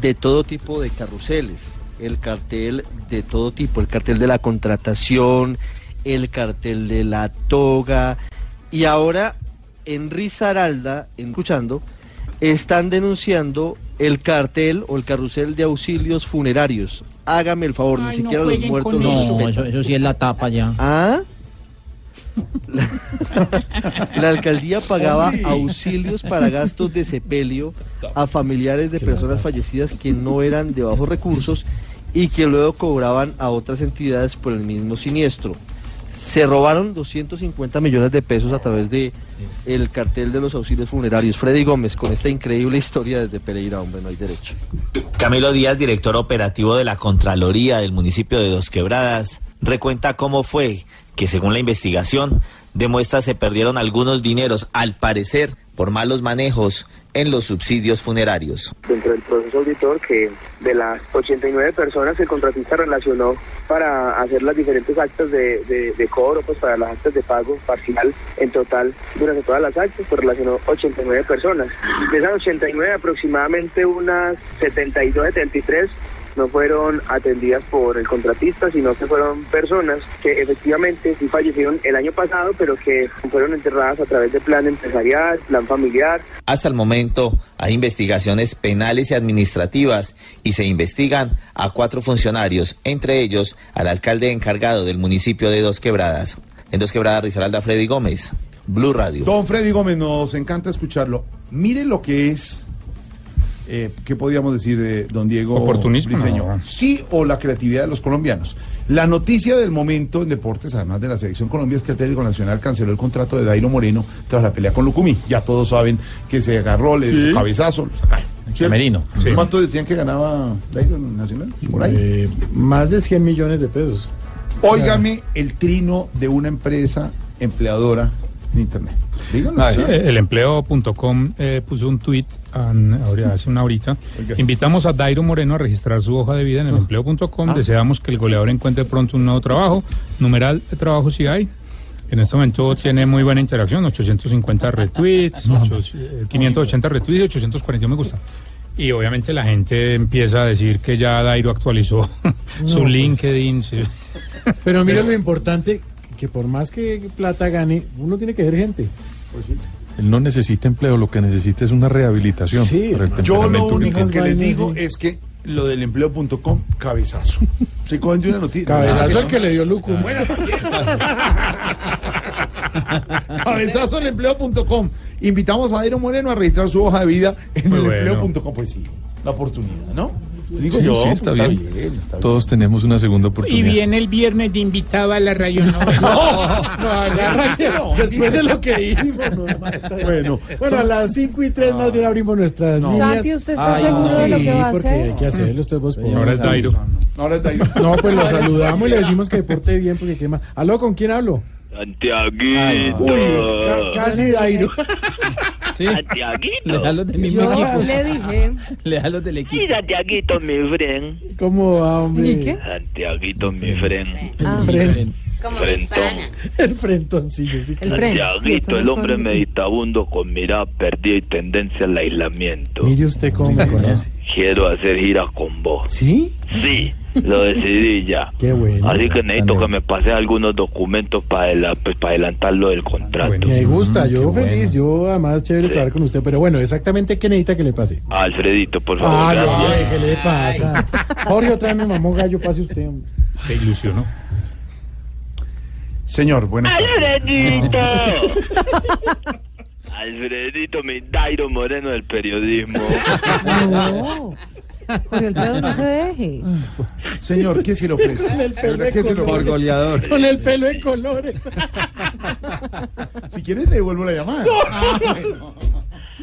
de todo tipo de carruseles. El cartel de todo tipo, el cartel de la contratación, el cartel de la toga. Y ahora en Risaralda, escuchando, están denunciando el cartel o el carrusel de auxilios funerarios. Hágame el favor, Ay, ni no siquiera los muertos eso. No, eso- eso sí es la tapa ya. ¿Ah? La, la alcaldía pagaba auxilios para gastos de sepelio a familiares de personas fallecidas que no eran de bajos recursos y que luego cobraban a otras entidades por el mismo siniestro. Se robaron 250 millones de pesos a través de el cartel de los auxilios funerarios. Freddy Gómez con esta increíble historia desde Pereira, hombre, no hay derecho. Camilo Díaz, director operativo de la Contraloría del municipio de Dos Quebradas, recuenta cómo fue que según la investigación demuestra se perdieron algunos dineros, al parecer por malos manejos en los subsidios funerarios. dentro del proceso auditor que de las 89 personas que el contratista relacionó para hacer las diferentes actas de, de, cobro, pues para las actas de pago parcial en total durante todas las actas, pues relacionó 89 personas. De esas 89 aproximadamente unas 72, 73 no fueron atendidas por el contratista, sino que fueron personas que efectivamente sí fallecieron el año pasado, pero que fueron enterradas a través de plan empresarial, plan familiar, Hasta el momento hay investigaciones penales y administrativas y se investigan a cuatro funcionarios, entre ellos al alcalde encargado del municipio de Dos Quebradas. En Dos Quebradas, Risaralda Freddy Gómez, Blue Radio. Don Freddy Gómez, nos encanta escucharlo. Mire lo que es, eh, ¿qué podríamos decir de don Diego Oportunismo, Briseño? no. Sí o la creatividad de los colombianos. La noticia del momento en deportes, además de la selección Colombia, es que Atlético Nacional canceló el contrato de Dairo Moreno tras la pelea con Lucumí. Ya todos saben que se agarró, le dio Sí. su cabezazo. lo sacaron. Sí. ¿Cuánto decían que ganaba Dairo Nacional? Por ahí. Eh, más de 100 millones de pesos. Óigame el trino de una empresa empleadora en Internet. Díganlo. Ah, eh, El empleo.com eh, puso un an- ahora- hace una horita. Invitamos a Dairo Moreno a registrar su hoja de vida en el empleo.com. Ah. Deseamos que el goleador encuentre pronto un nuevo trabajo. Numeral de trabajo si hay. En este momento tiene muy buena interacción, 850 retweets, ocho- eh, 580 retweets y 841 me gusta. Y obviamente la gente empieza a decir que ya Dairo actualizó su pues. LinkedIn. sí. Pero mira lo importante, que por más que plata gane, uno tiene que ser gente. Él no necesita empleo, lo que necesita es una rehabilitación. Sí, Yo lo único que les digo es que lo del empleo.com, cabezazo. Se cogen de una noticia. Cabezazo Ah, el que le dio Lucu. Bueno, cabezazo en empleo.com. Invitamos a Dairo Moreno a registrar su hoja de vida en el bueno. empleo.com. Pues sí, la oportunidad, ¿no? Digo Sí, yo, sí, está está bien. bien, está bien. Todos tenemos una segunda Y oportunidad. viene el viernes de invitado a la radionovela. No, no, agarra que no. Después de lo que dijimos. no, bueno, Bueno, a las 5 y 3 más bien abrimos nuestras líneas. Santi, ¿usted está Ay, seguro de lo que va a porque hacer? hay que hacerlo, usted vos Ahora es Dairo. No, pues lo saludamos y le decimos que porte bien porque quema. ¿Aló, con quién hablo? Santiaguito. Uy, ca- casi Dairo. Santiaguito. Le da los del mismo Yo equipo. le dije. Le da los del equipo. Sí, Santiaguito, mi friend. ¿Cómo va, hombre? ¿Y qué? Santiaguito, mi friend. Ah, Fren- Como Frentón. el frentoncillo, sí. El Fren. Sí, Santiaguito, el hombre con- meditabundo con mirada perdida y tendencia al aislamiento. Mire usted cómo me conoce. Quiero hacer giras con vos. ¿Sí? Sí, lo decidí ya. Qué bueno. Así que necesito que me pases algunos documentos para pues, para adelantar lo del contrato. Me gusta, Mm, yo qué feliz, yo además chévere Sí. trabajar con usted, pero bueno, exactamente qué necesita que le pase. Alfredito, por favor. Ah, no, gracias. ¿qué le pasa? Jorge, otra vez me mamó gallo, pase usted. hombre. Te ilusionó. Señor, buenas tardes. ¡Alfredito! Alfredito, mi Dairo Moreno del periodismo. No. Jorge Alfredo, no se deje. Señor, ¿qué se le ofrece? Con el pelo ¿Qué se le? Con el pelo de colores. Si quieres, le devuelvo la llamada.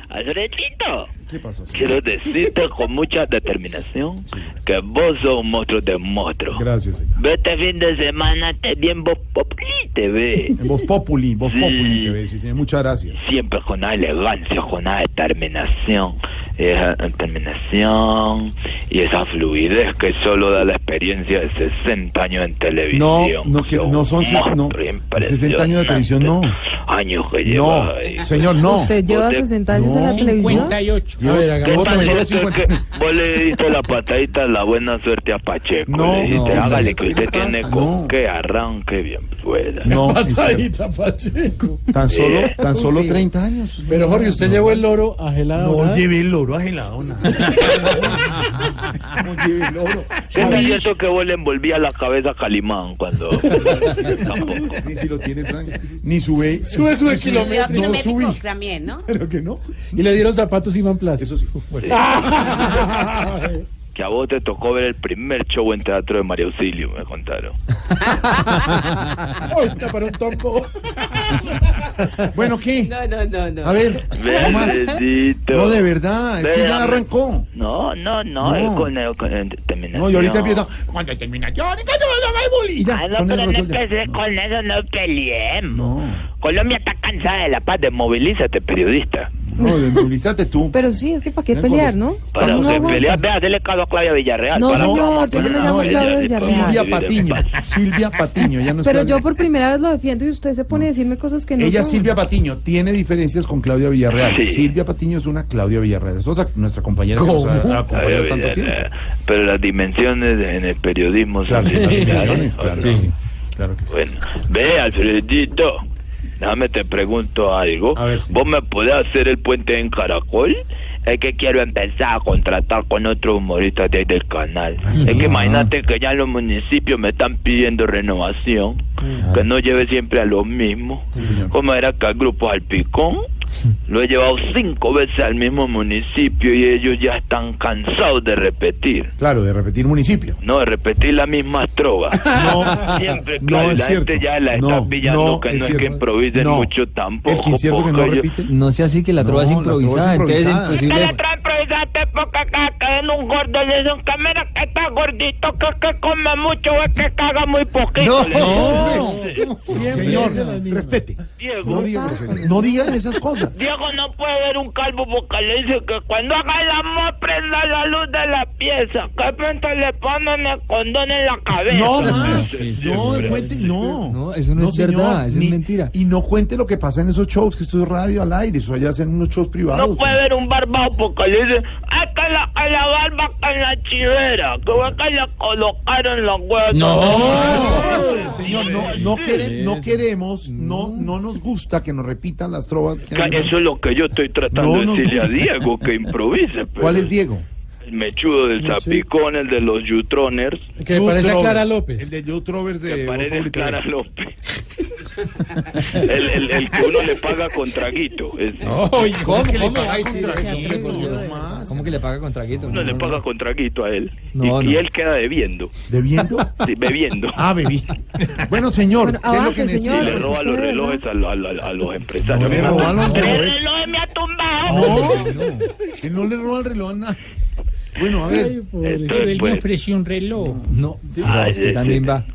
Alfredito, ¿Qué pasó? señor? quiero decirte con mucha determinación que vos sos un monstruo de monstruo. Gracias, señor. Ve este fin de semana, te di en Voz Populi TV. En Voz Populi, Voz Sí. Populi TV, sí, señor. Muchas gracias. Siempre con una elegancia, con una determinación. Esa determinación y esa fluidez que solo da la experiencia de 60 años en No, televisión. no, que, Sos no son no, monstruo 60 años de televisión, no. Años que No, llevas ahí. señor, no. ¿Usted lleva 60 años en la televisión? 58. Yo- A ver, ¿Qué hagamos tal una solo es que- 50. que vos le diste la patadita la buena suerte a Pacheco? No, le dijiste, no, hágale que ¿qué usted tiene pasa? con No. que arranque bien pueda. No. Patadita, Pacheco. tan solo, Eh. tan solo Sí. 30 años. Pero Jorge, ¿usted llevó el loro a gelado? No lleve el loro a gelado, nada. No lleve el loro. ¿Qué tal cierto que vos le envolvía la cabeza a Calimán cuando... Ni si lo tiene. Ni sube. Sube, sube kilómetros. No, subí. también, ¿no? Pero que no. Y le dieron zapatos Iván Plaza. Eso sí. Que a vos te tocó ver el primer show en teatro de María Auxilio, me contaron. Ahorita para un tombo. Bueno, ¿qué? No, no, no, no. A ver, ¿cómo más? Bendito. No, de verdad, es que ya arrancó. No, no, no, No. es con, el- con el determinación. No, y ahorita empieza. Cuando termina yo, ahorita yo no voy. Y ya, Ah, no, pero no empecé con eso, no peleemos. No, Colombia está cansada de la paz, desmovilízate, periodista. No, desmovilízate tú. Pero sí, es que para qué pelear, ¿no? Para No usted pelear, ve, hacerle caso a Claudia Villarreal. No, señor, yo no poner llamo Claudia. Villarreal. Silvia Patiño. Silvia Patiño, ya no Pero yo por primera vez lo defiendo y usted se pone a decirme cosas que no Ella, son. Silvia Patiño, tiene diferencias con Claudia Villarreal. Sí. Silvia Patiño es una Claudia Villarreal. Es otra, nuestra compañera que nos ha, acompañado tanto tiempo. Pero las dimensiones en el periodismo son sí, las dimensiones, ¿o claro no? que sí. Claro que sí. Bueno, ve, Alfredito, déjame te pregunto algo. ¿Vos me podés hacer el puente en Caracol? Es que quiero empezar a contratar con otros humoristas de ahí del canal. es que imagínate que ya los municipios me están pidiendo renovación, que no lleve siempre a los mismos. Como era que al grupo Alpicón lo he llevado cinco veces al mismo municipio y ellos ya están cansados de repetir. Claro, de repetir municipio. No, de repetir las mismas trovas. No, Siempre, no claro, es la gente ya la está No, pillando no que es no es que improvisen No. mucho tampoco. El que es cierto que no repite. No sea así que la trova es No, la trova es improvisada, entonces improvisada. Imposible. la improvisada porque acá caen un gordo le dicen que mira que está gordito, que, que come mucho, es que caga muy poquito. No, no. Sí. Señor, respete. Diego. No diga, no digan esas cosas. Diego no puede ver un calvo porque le dice que cuando haga el amor prenda la luz de la pieza, que pronto le ponen el condón en la cabeza. No más. Sí, No, cuente, no. No, eso no es verdad, eso es mentira. Y no cuente lo que pasa en esos shows, que esto es radio al aire, eso allá hacen unos shows privados. No puede ver un barbado porque le dicen, es que la, a la barba con la chivera, que fue que le colocaron los huevos. No, señor, no, no, quere- no queremos, no, no nos gusta que nos repitan las trovas. que Que hay- Eso es lo que yo estoy tratando No de decirle a. Diego, que improvise. pero- ¿Cuál es Diego? El mechudo del Zapicón, el de los Jutroners. Que parece a Clara López. El de Youtrovers de Que parece Populi Clara. López. el, el, el que uno le paga con traguito. ese. ¿Cómo que le paga con traguito? No. ¿Cómo que le paga con traguito? Uno le paga con traguito a él. No, y, no. y él queda debiendo. ¿Debiendo? Sí, bebiendo. Ah, bebí. Bueno, señor, Bueno, ¿qué es lo que necesita? señor. Le roba los relojes a, lo- a lo- a los empresarios. No le roban los ¡El relojes. reloj me ha tumbado! No, que no le roba el reloj a nadie. Bueno, a ver. Entonces, Él me pues- ofreció un reloj. No, Ay, usted sí, también sí. va.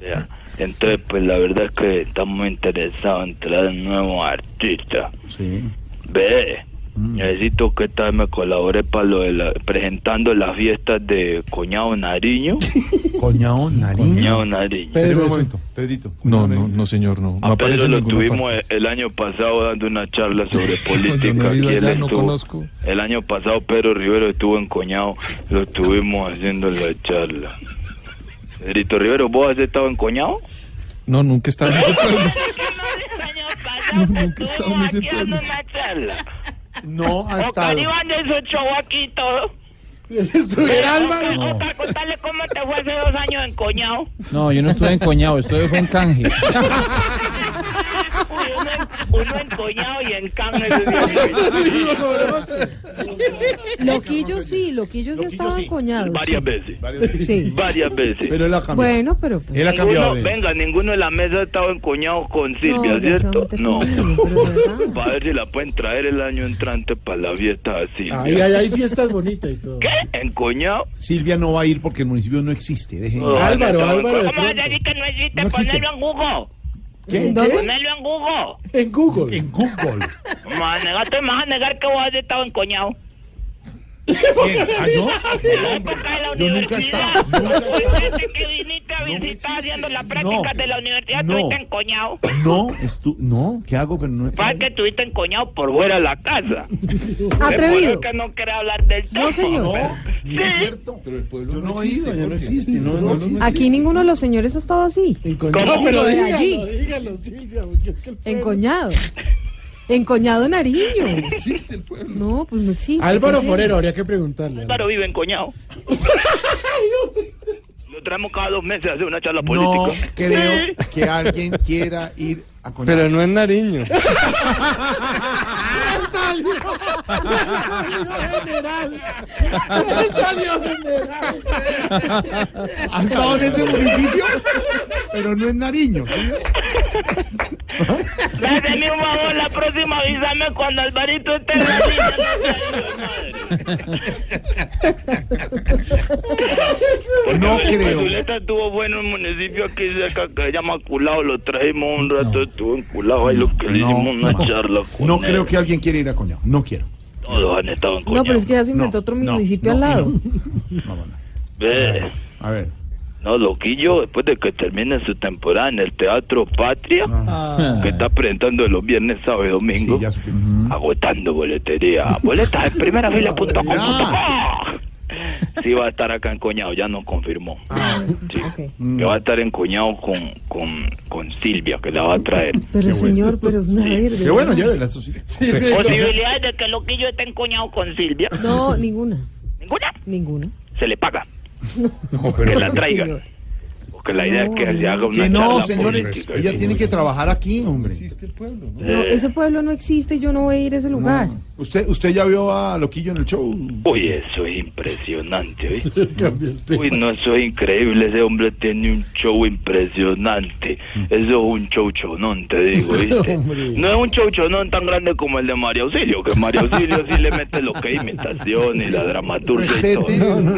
Ya. Entonces, pues la verdad es que estamos interesados en traer nuevos artistas. Sí. Ve, necesito que esta vez me colabore para lo de la, presentando las fiestas de Coñado Nariño. Coñado Nariño. Coñado Nariño. Pedro, un momento, Pedrito. No, no, no, señor, no. No A aparece Pedro lo tuvimos parte. el, año pasado dando una charla sobre política. No Aquí él allá, no estuvo- conozco. El año pasado Pedro Rivero estuvo en Coñado, lo estuvimos haciendo la charla. Pedrito Rivero, ¿vos has estado en Coñado? No, nunca he estado en ese pueblo. No, nunca he estado en ese pueblo. No ha estado. Iván de su show aquí y todo. Estuviera Álvaro. Contale cómo te fue hace dos años en Coñado. No, yo no estuve en Coñado, estuve fue en Canje. Uno, Coñado y en Can. Loquillo sí, Loquillo sí estaba encoñado. Varias veces. Sí. Varias veces. Pero él ha cambiado. Bueno, pero... pues, Él ha cambiado Ninguno- de... venga, ninguno de la mesa ha estado encoñado con Silvia, No, ya se va a ¿cierto? No. Para ver si la pueden traer el año entrante para la fiesta de Silvia. Ahí hay, hay fiestas bonitas y todo. ¿Qué? ¿Encoñado? Silvia no va a ir porque el municipio no existe. Dejen. Álvaro, ¿cómo Álvaro, de vas a decir que no existe? Ponelo en Google. ¿Qué? ¿Dónde? Ponelo en Google. En Google. En Google. Me vas a negar, te vas a negar que vos has estado encoñado. ¿Quién? ¿Ah, yo? En la época de la Yo nunca estado. Nunca que viniste a visitar haciendo las prácticas de la universidad, No. estuviste encoñado. No, estu no, ¿qué hago? Pero no. Para que estuviste encoñado por fuera de la casa. Atrevido. Es que no quiere hablar del tema. No, señor. No, no es cierto. Pero el pueblo no, ido, ya no existe. No, no existe. Aquí ninguno de los señores ha estado así. Encoñado, ¿Cómo? pero dígalo, allí. dígalo, Silvia. porque Encoñado. Encoñado Nariño. existe el pueblo. No, pues no existe. Álvaro ¿qué es Forero, habría que preguntarle. Álvaro vive encoñado. Lo traemos cada dos meses a hacer una charla No política. creo que alguien quiera ir a Coñado. Pero no es Nariño. general. salió general. ¿Ha estado en ese municipio? Pero no es Nariño, ¿sí? Hazme un favor, la próxima avísame cuando Alvarito esté en la línea. No creo. Zuleta estuvo bueno en un municipio aquí cerca que se llama Culao, lo trajimos un rato, estuvo en Culao, ahí lo que le hicimos una no. charla con No él. creo que alguien quiera ir a Coñado. No quiero. Todos han estado en No, pero es que ya se inventó No, otro no, municipio no, al lado. Ve, A ver. No, Loquillo, después de que termine su temporada en el Teatro Patria, que está presentando los viernes, sábado y domingo, Sí, agotando boletería. Boletas en primerafila.com. Sí va a estar acá en Coñado, ya nos confirmó. Ah, Sí, Que va a estar en Coñado con, con, con Silvia, que la va a traer. Pero señor, pero a ver, Qué bueno, llévela, eso sí. Posibilidades de que Loquillo esté en Coñado con Silvia. No, ninguna. ¿Ninguna? Ninguna. Se le paga. No, Que pero la traigan. Porque la idea es que se haga una Que no, señores. política. Ella tiene que trabajar aquí, hombre. No, Eh, ese pueblo no existe, yo no voy a ir a ese lugar. ¿Usted, usted ya vio a Loquillo en el show? Uy, eso es impresionante. Uy, no, eso es increíble. Ese hombre tiene un show impresionante. Eso es un show chonón, te digo, ¿viste? No es un show chonón tan grande como el de María Auxilio, que María Auxilio sí le mete lo que es imitación y la dramaturgia y todo.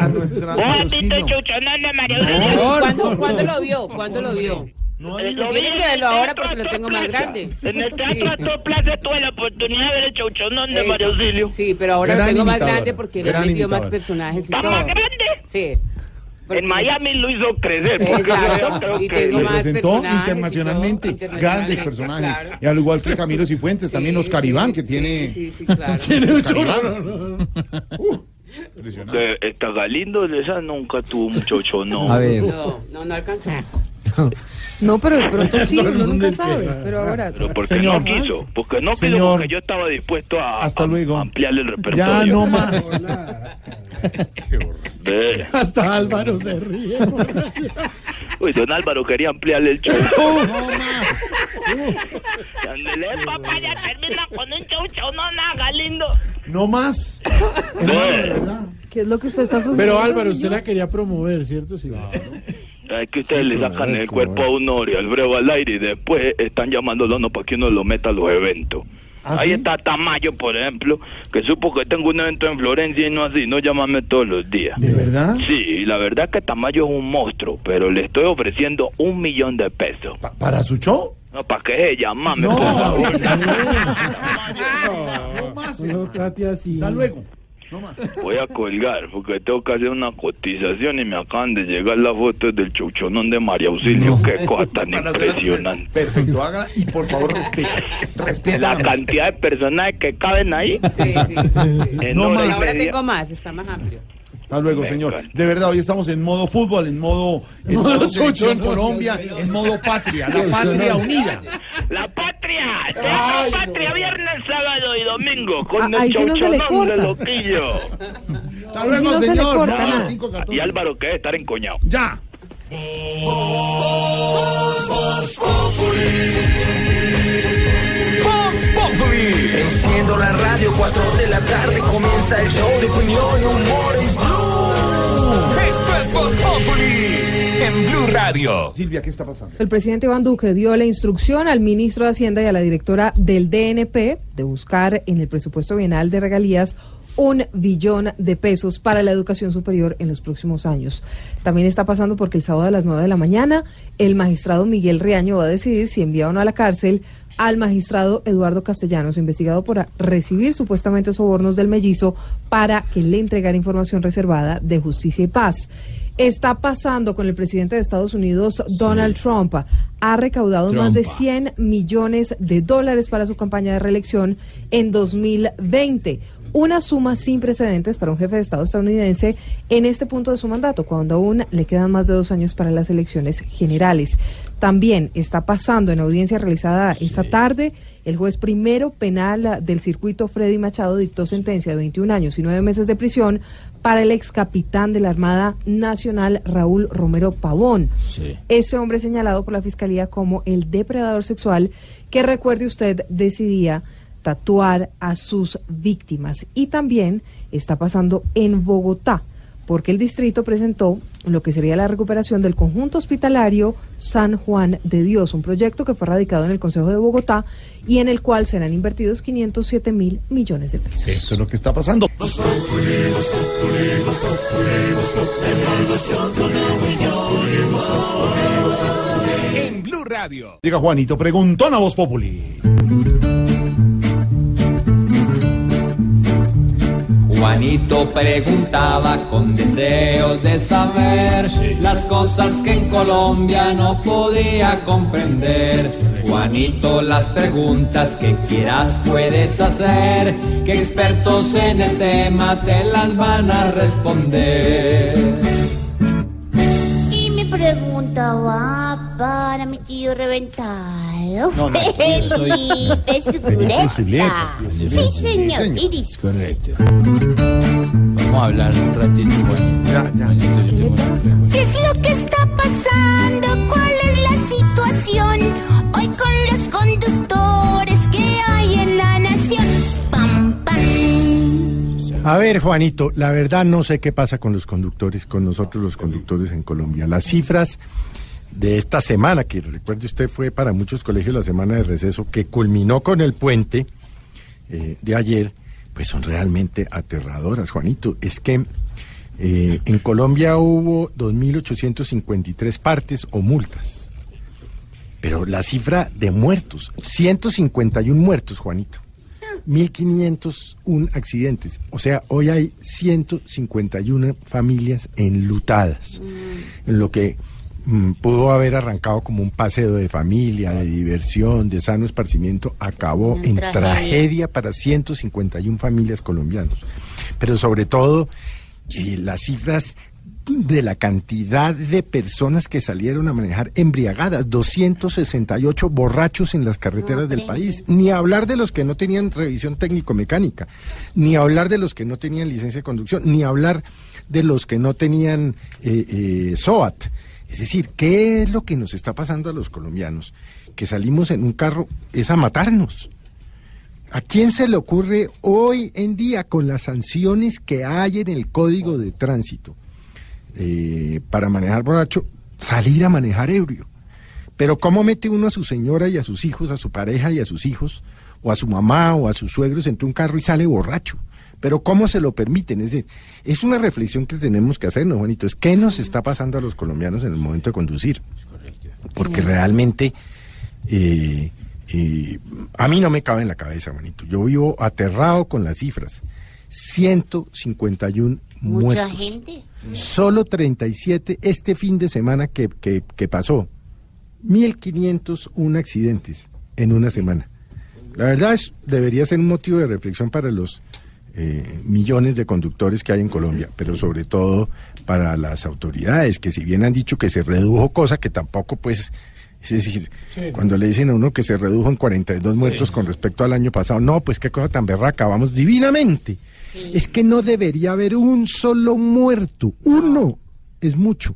A nuestra. ¿Vos has pero sí, visto el no. show chonón de María Auxilio? ¿Cuándo, ¿Cuándo lo vio? ¿Cuándo lo vio? No Eh, lo Tiene en que el verlo ahora porque lo tengo más Plaza. grande. En el Teatro Sí. Astor Plaza tuve la oportunidad de ver el show chonón de Eso. María Auxilio. Sí, pero ahora Gran lo tengo más imitadora. grande porque él Gran metió más personajes y ¿Está todo. más grande? Sí. En Miami lo hizo crecer. Exacto. creo Y que tengo más presentó personajes y internacionalmente, todo, internacionalmente, grandes personajes. claro. Y al igual que Camilo Cifuentes, también Sí, Oscar sí, Iván, que sí, tiene. Sí, sí, claro. Oscar Iván. que esta Galindo de esa nunca tuvo. A ver. No, no, no alcanzó. No, pero de pronto sí, uno nunca sabe. Pero ahora. Pero porque Señor. no quiso, porque no quiso, Señor. porque yo estaba dispuesto a, Hasta a- luego. a ampliarle el Ya repertorio. no más. Hasta Álvaro se ríe. Uy, don Álvaro quería ampliarle el show. Ándele, papá, ya termina con un show, show, no nada, lindo. No más. Ve. ¿Qué es lo que usted está sugiriendo? Pero Álvaro, usted señor? la quería promover, ¿cierto? Sí. Es que ustedes le sacan el cuerpo a uno y al breve al aire y después están llamándolo a uno para que uno lo meta a los eventos. ¿Ah, Ahí sí? está Tamayo, por ejemplo, que supo que tengo un evento en Florencia y no así, no llámame todos los días. ¿De verdad? Sí, la verdad es que Tamayo es un monstruo, pero le estoy ofreciendo un millón de pesos. Pa- ¿Para su show? No, ¿para qué llamarme, No. por favor? No más. No trate así. Hasta luego. No más. Voy a colgar porque tengo que hacer una cotización y me acaban de llegar las fotos del chuchonón de María Auxilio. Qué cosa tan Para impresionante. Perfecto, haga y por favor respete. Respeta La la cantidad de personajes que caben ahí. Sí, sí, sí, sí. No más. Ahora tengo más, está más amplio. Hasta luego, señor. De verdad, hoy estamos en modo fútbol, en modo, en Modo selección chucho, no, Colombia, mío. en modo patria, la patria unida. La patria, tengo patria viernes, sábado y domingo con Ah, el no se chauchonón de corta. loquillo. Hasta luego, no se le señor. corta nada. cinco, catorce. Y Álvaro que debe estar encoñado. Ya. Enciendo la radio, 4 de la tarde comienza el show de opinión y humor en Blue. Esto es Voz Populi en Blue Radio. Silvia, ¿qué está pasando? El presidente Iván Duque dio la instrucción al ministro de Hacienda y a la directora del DNP de buscar en el presupuesto bienal de regalías un billón de pesos para la educación superior en los próximos años. También está pasando porque el sábado a las 9 de la mañana el magistrado Miguel Riaño va a decidir si envía o no a la cárcel al magistrado Eduardo Castellanos, investigado por recibir supuestamente sobornos del mellizo para que le entregara información reservada de justicia y paz. Está pasando con el presidente de Estados Unidos, Donald Trump. Ha recaudado más de Trumpa. 100 millones de dólares para su campaña de reelección en 2020. Una suma sin precedentes para un jefe de Estado estadounidense en este punto de su mandato, cuando aún le quedan más de dos años para las elecciones generales. También está pasando en audiencia realizada esta tarde, el juez primero penal del circuito Freddy Machado dictó sentencia de 21 años y 9 meses de prisión para el ex capitán de la Armada Nacional Raúl Romero Pavón. Sí. Este hombre señalado por la fiscalía como el depredador sexual que recuerde usted decidía tatuar a sus víctimas. Y también está pasando en Bogotá, porque el distrito presentó lo que sería la recuperación del conjunto hospitalario San Juan de Dios, un proyecto que fue radicado en el Consejo de Bogotá y en el cual serán invertidos 507 mil millones de pesos. Esto es lo que está pasando. En Blue Radio. Diga Juanito, preguntón a Voz Populi. Juanito preguntaba con deseos de saber las cosas que en Colombia no podía comprender. Juanito, las preguntas que quieras puedes hacer, que expertos en el tema te las van a responder. Y mi pregunta va para mi tío reventado. No, no, Felipe Zuleta. Sí, señor. Y dice, Correcto. Vamos a hablar un ratito, Juanito. Juanito, yo tengo una pregunta. ¿Qué es lo que está pasando? ¿Cuál es la situación hoy con los conductores A ver, Juanito, la verdad no sé qué pasa con los conductores, con nosotros los conductores en Colombia. Las cifras de esta semana, que recuerde usted fue para muchos colegios la semana de receso, que culminó con el puente eh, de ayer, pues son realmente aterradoras, Juanito. Es que eh, en Colombia hubo 2.853 partes o multas. Pero la cifra de muertos, 151 muertos, Juanito. 1.501 accidentes. O sea, hoy hay 151 familias enlutadas. En lo que mm, pudo haber arrancado como un paseo de familia, de diversión, de sano esparcimiento, acabó Una en tragedia. tragedia. para 151 familias colombianas. Pero sobre todo, eh, las cifras de la cantidad de personas que salieron a manejar embriagadas, 268 borrachos en las carreteras del país, ni hablar de los que no tenían revisión técnico-mecánica, ni hablar de los que no tenían licencia de conducción, ni hablar de los que no tenían eh, eh, SOAT. Es decir, ¿qué es lo que nos está pasando a los colombianos? Que salimos en un carro es a matarnos. ¿A quién se le ocurre hoy en día con las sanciones que hay en el Código de Tránsito eh, para manejar borracho, salir a manejar ebrio? Pero ¿cómo mete uno a su señora y a sus hijos, a su pareja y a sus hijos, o a su mamá o a sus suegros entre un carro y sale borracho? Pero ¿cómo se lo permiten? Es decir, es una reflexión que tenemos que hacernos, Juanito. Es qué nos está pasando a los colombianos en el momento de conducir. Porque realmente eh, eh, a mí no me cabe en la cabeza, Juanito. Yo vivo aterrado con las cifras. 151 Mucha muertos. gente. Solo 37 este fin de semana que, que, que pasó. 1.501 accidentes en una semana. La verdad es, debería ser un motivo de reflexión para los eh, millones de conductores que hay en Colombia, pero sobre todo para las autoridades, que si bien han dicho que se redujo, cosa que tampoco pues... Es decir, Sí. cuando le dicen a uno que se redujo en 42 muertos con respecto al año pasado, no, pues qué cosa tan berraca, vamos divinamente. Es que no debería haber un solo muerto, uno es mucho,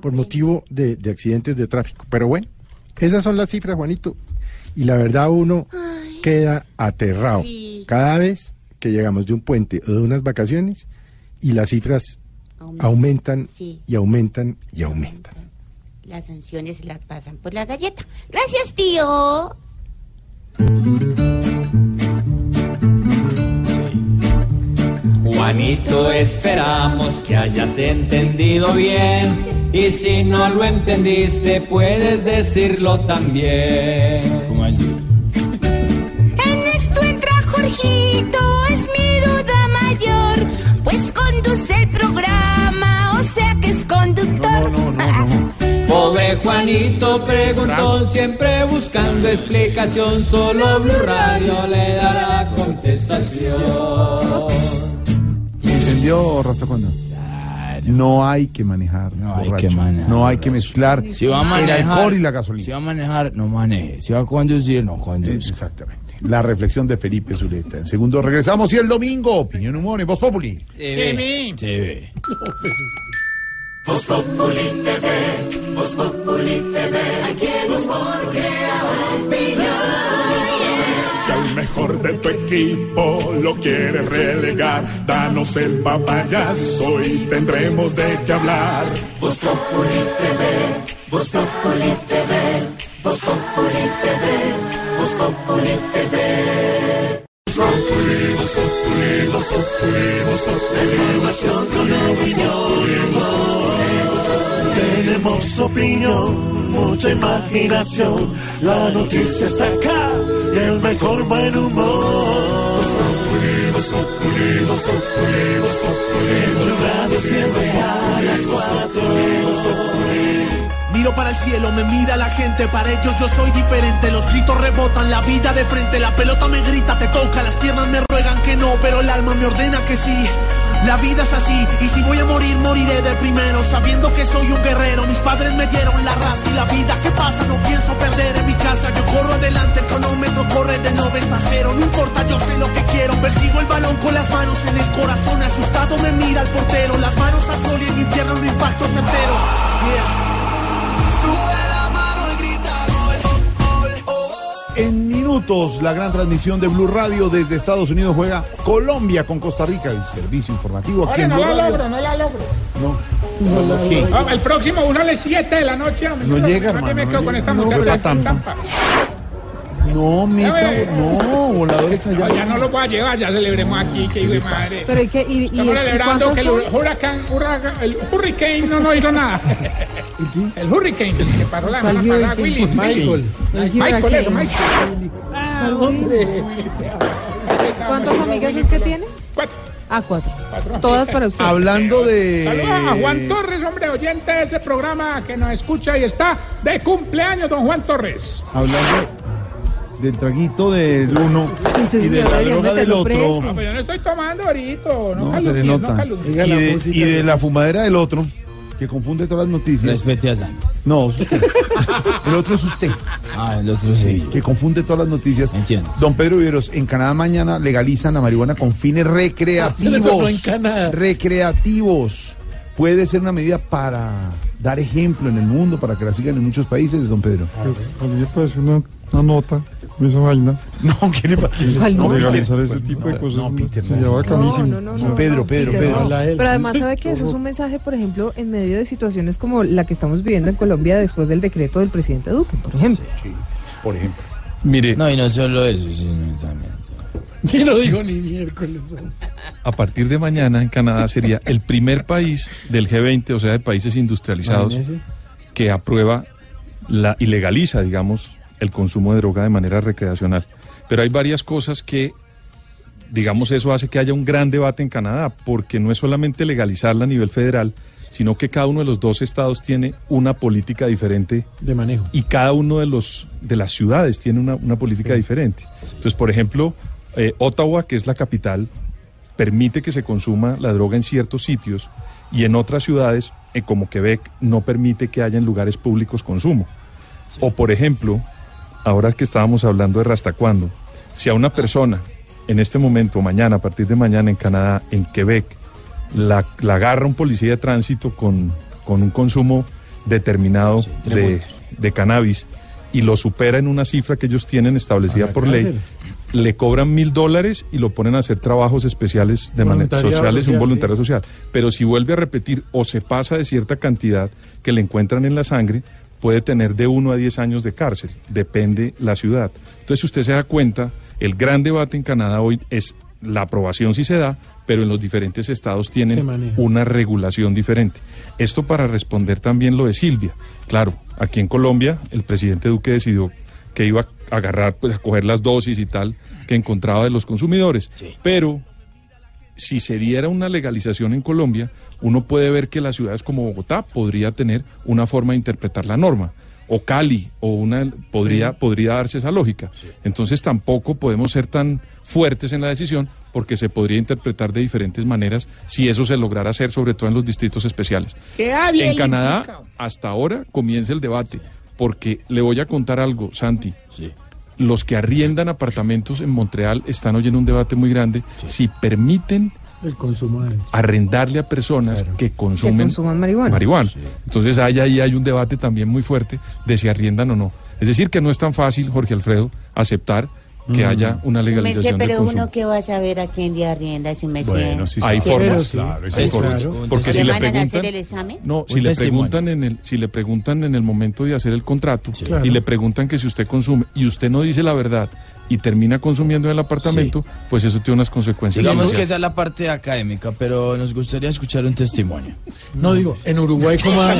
por motivo de, de accidentes de tráfico. Pero bueno, esas son las cifras, Juanito, y la verdad uno queda aterrado cada vez que llegamos de un puente o de unas vacaciones y las cifras aumentan Sí. y aumentan y aumentan. Las sanciones se las pasan por la galleta. Gracias, tío. Juanito, esperamos que hayas entendido bien. Y si no lo entendiste, puedes decirlo también. ¿Cómo así? En esto entra Jorgito, es mi duda mayor, pues conduce el programa, o sea que es conductor. Pobre Juanito preguntó, siempre buscando explicación. Solo Blue Radio le dará contestación. ¿Entendió, Rastacuando? No hay que manejar. No hay que manejar, No hay que mezclar Si va a el manejar, alcohol y la gasolina. Si va a manejar, no maneje. Si va a conducir, no conduzca. Exactamente. La reflexión de Felipe Zuleta. En segundo regresamos y el domingo, opinión, humor y voz populi. TV. TV. Voz Populi TV, Voz Populi TV, aquí el humor crea opinión. Si al mejor de tu equipo lo quieres relegar, danos el papayazo y tendremos de qué hablar. Voz Populi TV, Voz Populi TV, Voz Populi TV, Voz Populi TV. Voz Populi, Voz Populi, Voz Populi, Voz Populi, información con opinión. Tenemos opinión, mucha imaginación, la noticia está acá y el mejor buen humor. Voz Populi, Voz Populi, Voz Populi, Voz Populi, Blue Radio siempre a las cuatro. Miro para el cielo, me mira la gente, para ellos yo soy diferente. Los gritos rebotan, la vida de frente, la pelota me grita, te toca, las piernas me ruegan que no, pero el alma me ordena que sí. La vida es así, y si voy a morir, moriré de primero, sabiendo que soy un guerrero. Mis padres me dieron la raza y la vida. ¿Qué pasa? No pienso perder en mi casa. Yo corro adelante, el cronómetro corre de 90 a 0. No importa, yo sé lo que quiero. Persigo el balón con las manos en el corazón. Asustado me mira el portero. Las manos a sol y en mi infierno un impacto certero. Yeah. En minutos, la gran transmisión de Blue Radio desde Estados Unidos juega Colombia con Costa Rica. El servicio informativo aquí Oye, en no Blue la Radio. logro, no la logro. No, no, ¿qué? Ah, el próximo, uno a las 7 de la noche. No llega, ¿para qué me hermano, quedo no con esta llega. No, muchacha pero sin Tampa. No, meta, no, voladores allá. No, ya no lo voy a llevar, ya celebremos aquí, que hijo de madre. Pero ¿y qué? ¿Y, y, Estamos celebrando cuántos que el huracán, huracán- el hurricane no nos hizo nada. El hurricane, el que paró la ¿Cuál semana pasada, hurricane? Willy. Michael. El Michael, eso. Michael. Ah, hombre. ¿Cuántas amigas es que tiene? Cuatro. Ah, cuatro. Todas para usted. Hablando de. Saludos a Juan Torres, hombre, oyente de este programa que nos escucha y está de cumpleaños, don Juan Torres. Hablando del traguito del uno Y usted, y de la droga del otro. preso. Ah, pero yo no estoy tomando ahorita. No, se y, de, y de la fumadera del otro, que confunde todas las noticias. Respete a. No, es usted. el otro es usted. Ah, el otro sí. Que confunde todas las noticias. Entiendo. Don Pedro Viveros, en Canadá mañana legalizan la marihuana con fines recreativos. Recreativos. Puede ser una medida para dar ejemplo en el mundo, para que la sigan en muchos países, don Pedro. A mí me parece una, una nota esa vaina. No, ¿qué le pasa? ¿Cuál No? Legalizar ese tipo de cosas No, Peter, se no. No, no, no, no, Pedro, Pedro, Pedro. Pero además sabe que eso es un mensaje, por ejemplo, en medio de situaciones como la que estamos viviendo en Colombia después del decreto del presidente Duque, por ejemplo. Por ejemplo. Mire, No, y no solo eso, sino también. Y no digo ni miércoles. a partir de mañana en Canadá sería el primer país del G20, o sea, de países industrializados, que aprueba la, y legaliza, digamos, el consumo de droga de manera recreacional. Pero hay varias cosas que, digamos, eso hace que haya un gran debate en Canadá, porque no es solamente legalizarla a nivel federal, sino que cada uno de los dos estados tiene una política diferente De manejo. y cada uno de los de las ciudades tiene una, una política diferente. Entonces, por ejemplo, eh, Ottawa, que es la capital, permite que se consuma la droga en ciertos sitios y en otras ciudades, eh, como Quebec, no permite que haya en lugares públicos consumo. O, por ejemplo, ahora que estábamos hablando de Rastacuando, si a una persona en este momento, mañana, a partir de mañana en Canadá, en Quebec, la, la agarra un policía de tránsito con, con un consumo determinado de, de cannabis y lo supera en una cifra que ellos tienen establecida por ley, le cobran mil dólares y lo ponen a hacer trabajos especiales de manera sociales, un social, voluntario social. Pero si vuelve a repetir o se pasa de cierta cantidad que le encuentran en la sangre, puede tener de 1 a 10 años de cárcel, depende la ciudad. Entonces, si usted se da cuenta, el gran debate en Canadá hoy es la aprobación si se da, pero en los diferentes estados tienen una regulación diferente. Esto para responder también lo de Silvia. Claro, aquí en Colombia el presidente Duque decidió que iba a agarrar, pues a coger las dosis y tal que encontraba de los consumidores. Pero si se diera una legalización en Colombia, uno puede ver que las ciudades como Bogotá podría tener una forma de interpretar la norma. O Cali, o una podría, podría darse esa lógica. Entonces tampoco podemos ser tan fuertes en la decisión porque se podría interpretar de diferentes maneras si eso se lograra hacer, sobre todo en los distritos especiales. En Canadá, hasta ahora comienza el debate, porque le voy a contar algo, Santi. Los que arriendan apartamentos en Montreal están oyendo un debate muy grande. Si permiten El consumo de... arrendarle a personas que consumen Que consuman marihuana. marihuana. Entonces ahí, ahí hay un debate también muy fuerte de si arriendan o no. Es decir, que no es tan fácil, Jorge Alfredo, aceptar que haya una Su merced, legalización del pero consumo. uno que va a saber a quién le arrienda, su merced. Bueno, sí, hay formas, sí. claro, Sí, hay formas. claro. Porque ¿Le si le a hacer preguntan, el examen? no, si le preguntan en el, si le preguntan en el momento de hacer el contrato Claro. y le preguntan que si usted consume y usted no dice la verdad y termina consumiendo en el apartamento, pues eso tiene unas consecuencias. Digamos que esa es la parte académica, pero nos gustaría escuchar un testimonio. No digo, en Uruguay cómo ha,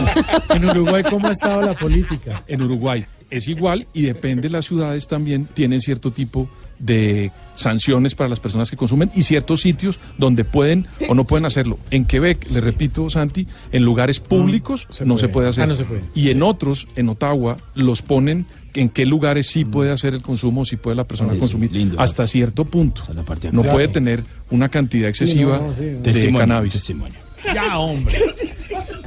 en Uruguay cómo ha estado la política. En Uruguay es igual y depende, las ciudades también tienen cierto tipo de sanciones para las personas que consumen y ciertos sitios donde pueden o no pueden hacerlo. En Quebec, le repito, Santi, en lugares públicos se no se puede. hacer. Ah, no se puede. Y en otros, en Ottawa, los ponen en qué lugares sí puede hacer el consumo, sí puede la persona consumir lindo. hasta cierto punto. No puede tener una cantidad excesiva no, sí, de Testimonio, cannabis. testimonio. Ya, hombre.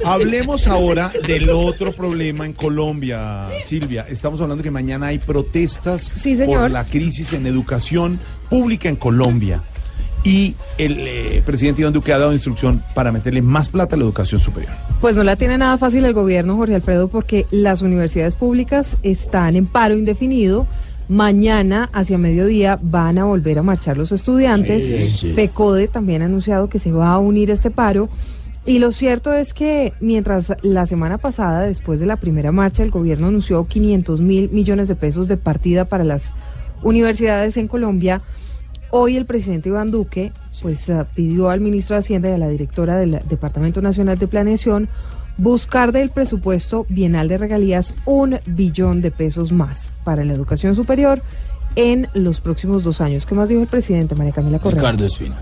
Hablemos ahora del otro problema en Colombia, Silvia. Estamos hablando que mañana hay protestas Sí, por la crisis en educación pública en Colombia. Y el eh, presidente Iván Duque ha dado instrucción para meterle más plata a la educación superior. Pues no la tiene nada fácil el gobierno, Jorge Alfredo, porque las universidades públicas están en paro indefinido. Mañana, hacia mediodía, van a volver a marchar los estudiantes. Sí, sí. FECODE también ha anunciado que se va a unir a este paro. Y lo cierto es que mientras la semana pasada, después de la primera marcha, el gobierno anunció 500 mil millones de pesos de partida para las universidades en Colombia, hoy el presidente Iván Duque pues ah, pidió al ministro de Hacienda y a la directora del Departamento Nacional de Planeación buscar del presupuesto bienal de regalías un billón de pesos más para la educación superior en los próximos dos años. ¿Qué más dijo el presidente María Camila Correa? Ricardo Espina.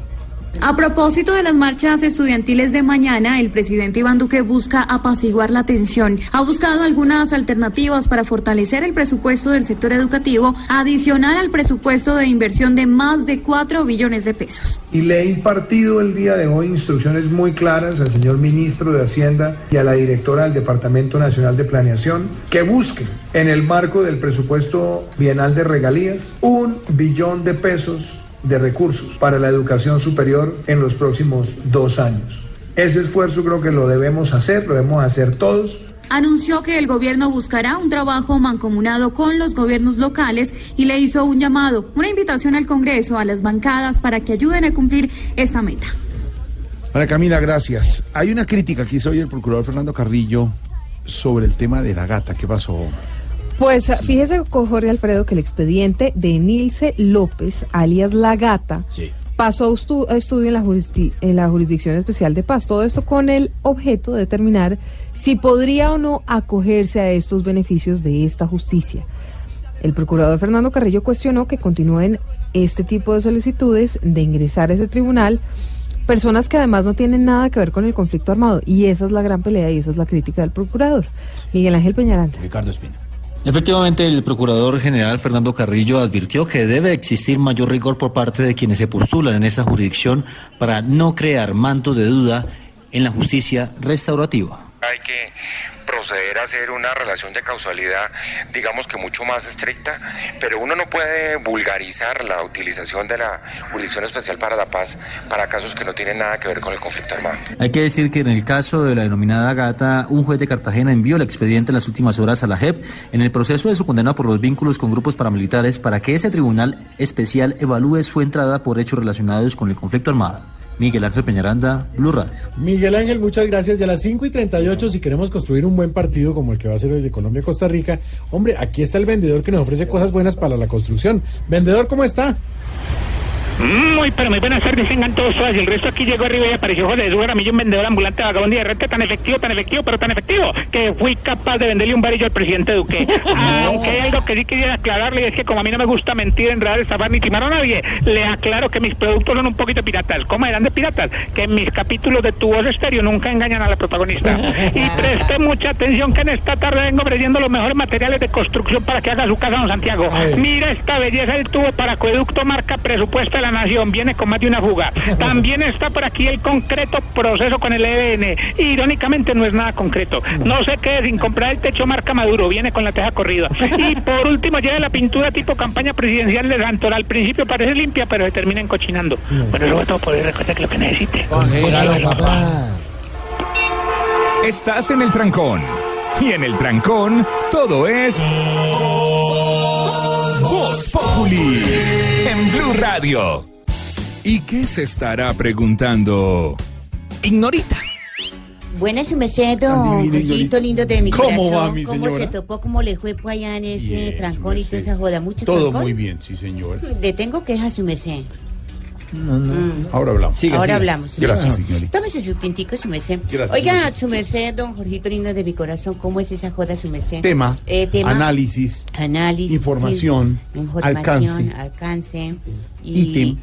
A propósito de las marchas estudiantiles de mañana, el presidente Iván Duque busca apaciguar la tensión. Ha buscado algunas alternativas para fortalecer el presupuesto del sector educativo, adicional al presupuesto de inversión de más de 4 billones de pesos. Y le he impartido el día de hoy instrucciones muy claras al señor ministro de Hacienda y a la directora del Departamento Nacional de Planeación que busquen en el marco del presupuesto bienal de regalías un billón de pesos de recursos para la educación superior en los próximos dos años. Ese esfuerzo creo que lo debemos hacer, lo debemos hacer todos. Anunció que el gobierno buscará un trabajo mancomunado con los gobiernos locales y le hizo un llamado, una invitación al Congreso, a las bancadas para que ayuden a cumplir esta meta. María Camila, gracias. Hay una crítica que hizo hoy el procurador Fernando Carrillo sobre el tema de la gata. ¿Qué pasó? Pues fíjese, Jorge Alfredo, que el expediente de Nilce López, alias La Gata, pasó a estu- a estudio en la, en la Jurisdicción Especial de Paz. Todo esto con el objeto de determinar si podría o no acogerse a estos beneficios de esta justicia. El procurador Fernando Carrillo cuestionó que continúen este tipo de solicitudes de ingresar a ese tribunal personas que además no tienen nada que ver con el conflicto armado. Y esa es la gran pelea y esa es la crítica del procurador. Miguel Ángel Peñaranda. Ricardo Espina. Efectivamente, el Procurador General Fernando Carrillo advirtió que debe existir mayor rigor por parte de quienes se postulan en esa jurisdicción para no crear manto de duda en la justicia restaurativa. Hay que proceder a hacer una relación de causalidad, digamos que mucho más estricta, pero uno no puede vulgarizar la utilización de la Jurisdicción Especial para la Paz para casos que no tienen nada que ver con el conflicto armado. Hay que decir que en el caso de la denominada gata, un juez de Cartagena envió el expediente en las últimas horas a la JEP en el proceso de su condena por los vínculos con grupos paramilitares para que ese tribunal especial evalúe su entrada por hechos relacionados con el conflicto armado. Miguel Ángel Peñaranda, Blue Radio. Miguel Ángel, muchas gracias. Y a las 5 y 38, si queremos construir un buen partido como el que va a ser el de Colombia-Costa Rica, hombre, aquí está el vendedor que nos ofrece cosas buenas para la construcción. Vendedor, ¿cómo está? Muy, pero muy buenas tardes, tengan todos. Y el resto aquí llegó arriba y apareció José Jesús Jaramillo, un vendedor ambulante vagabundo y de renta tan efectivo, tan efectivo, pero tan efectivo, que fui capaz de venderle un varillo al presidente Duque. Aunque hay algo que sí quisiera aclararle, y es que como a mí no me gusta mentir, enredar, estafar ni timar a nadie, le aclaro que mis productos son un poquito piratas. ¿Cómo eran de piratas? Que en mis capítulos de tu voz estéreo nunca engañan a la protagonista. Y preste mucha atención que en esta tarde vengo ofreciendo los mejores materiales de construcción para que haga su casa, don Santiago. Mira esta belleza del tubo para acueducto marca presupuesto la nación. Viene con más de una fuga. También está por aquí el concreto proceso con el EBN. Irónicamente no es nada concreto. No sé qué, sin comprar el techo marca Maduro. Viene con la teja corrida. Y por último lleva la pintura tipo campaña presidencial de Santor. Al principio parece limpia, pero se termina encochinando. Bueno, eso va todo por hoy. Recuerda que lo que necesite. Estás en el trancón. Y en el trancón, todo es. Voz Populi. En Blue Radio. ¿Y qué se estará preguntando? Ignorita. Buenas, su merced, don Jorgito lindo de mi ¿Cómo corazón. va, mi ¿Cómo señora? se topó? ¿Cómo le fue por allá en ese Bien, trancón y toda esa joda? ¿Mucho Todo trancón? muy bien, sí, señor. Le tengo quejas, su merced. Ahora hablamos. Ahora hablamos. Gracias, señorita. Tómese su tintico, su merced. Gracias, Oiga, señorita. su merced, don Jorgito lindo de mi corazón, ¿cómo es esa joda, su merced? Tema, Eh, tema. análisis, Análisis. información, información, alcance. alcance. Y,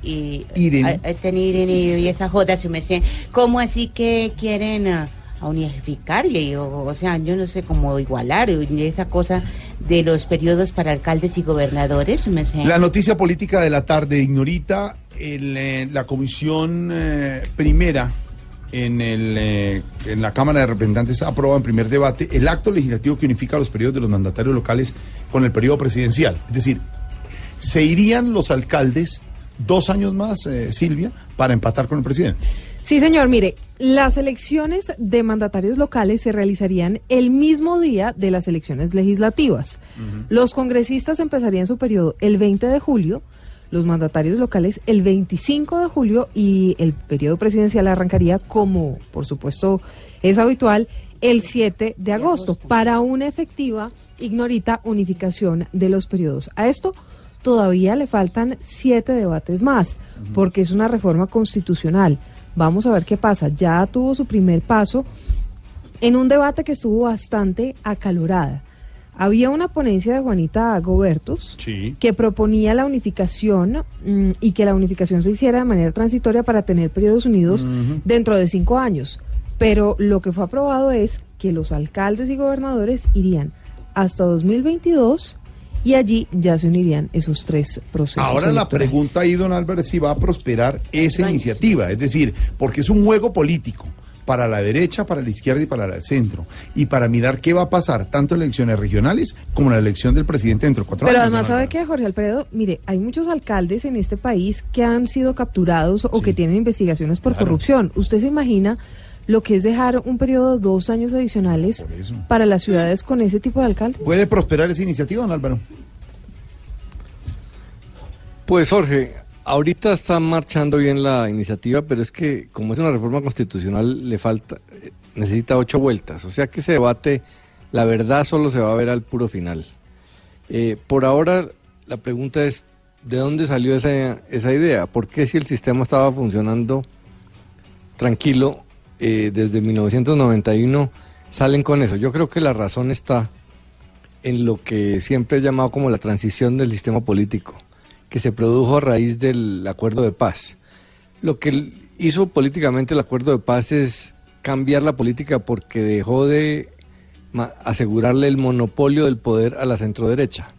ítem. a- a tener y, y esa joda, su merced. ¿Cómo así que quieren ah, a unificar? Y, o, o sea, yo no sé cómo igualar y esa cosa de los periodos para alcaldes y gobernadores, su merced. La noticia política de la tarde, Ignorita, el, eh, la comisión eh, primera en, el, eh, en la Cámara de Representantes aprueba en primer debate el acto legislativo que unifica los periodos de los mandatarios locales con el periodo presidencial. Es decir, se irían los alcaldes dos años más, eh, Silvia, para empatar con el presidente. Sí, señor, mire, las elecciones de mandatarios locales se realizarían el mismo día de las elecciones legislativas. Los congresistas empezarían su periodo el 20 de julio, los mandatarios locales el 25 de julio y el periodo presidencial arrancaría, como por supuesto es habitual, el 7 de agosto, para una efectiva, ignorita, unificación de los periodos. A esto todavía le faltan siete debates más, porque es una reforma constitucional. Vamos a ver qué pasa. Ya tuvo su primer paso en un debate que estuvo bastante acalorada. Había una ponencia de Juanita Gobertos que proponía la unificación mm, y que la unificación se hiciera de manera transitoria para tener periodos unidos dentro de cinco años. Pero lo que fue aprobado es que los alcaldes y gobernadores irían hasta 2022 y allí ya se unirían esos tres procesos. Ahora la pregunta ahí, don Álvarez, si va a prosperar esa iniciativa. Es decir, porque es un juego político para la derecha, para la izquierda y para el centro. Y para mirar qué va a pasar tanto en elecciones regionales como en la elección del presidente dentro de cuatro Pero años. además, don ¿sabe qué, Jorge Alfredo? Mire, hay muchos alcaldes en este país que han sido capturados o que tienen investigaciones por corrupción. ¿Usted se imagina lo que es dejar un periodo de dos años adicionales para las ciudades con ese tipo de alcaldes? ¿Puede prosperar esa iniciativa, don Álvaro? Pues Jorge, ahorita está marchando bien la iniciativa, pero es que como es una reforma constitucional, le falta, necesita ocho vueltas. O sea que ese debate, la verdad solo se va a ver al puro final. Eh, por ahora, la pregunta es, ¿de dónde salió esa, esa idea? ¿Por qué si el sistema estaba funcionando tranquilo eh, desde 1991 salen con eso? Yo creo que la razón está en lo que siempre he llamado como la transición del sistema político, que se produjo a raíz del acuerdo de paz. Lo que hizo políticamente el acuerdo de paz es cambiar la política porque dejó de asegurarle el monopolio del poder a la centroderecha.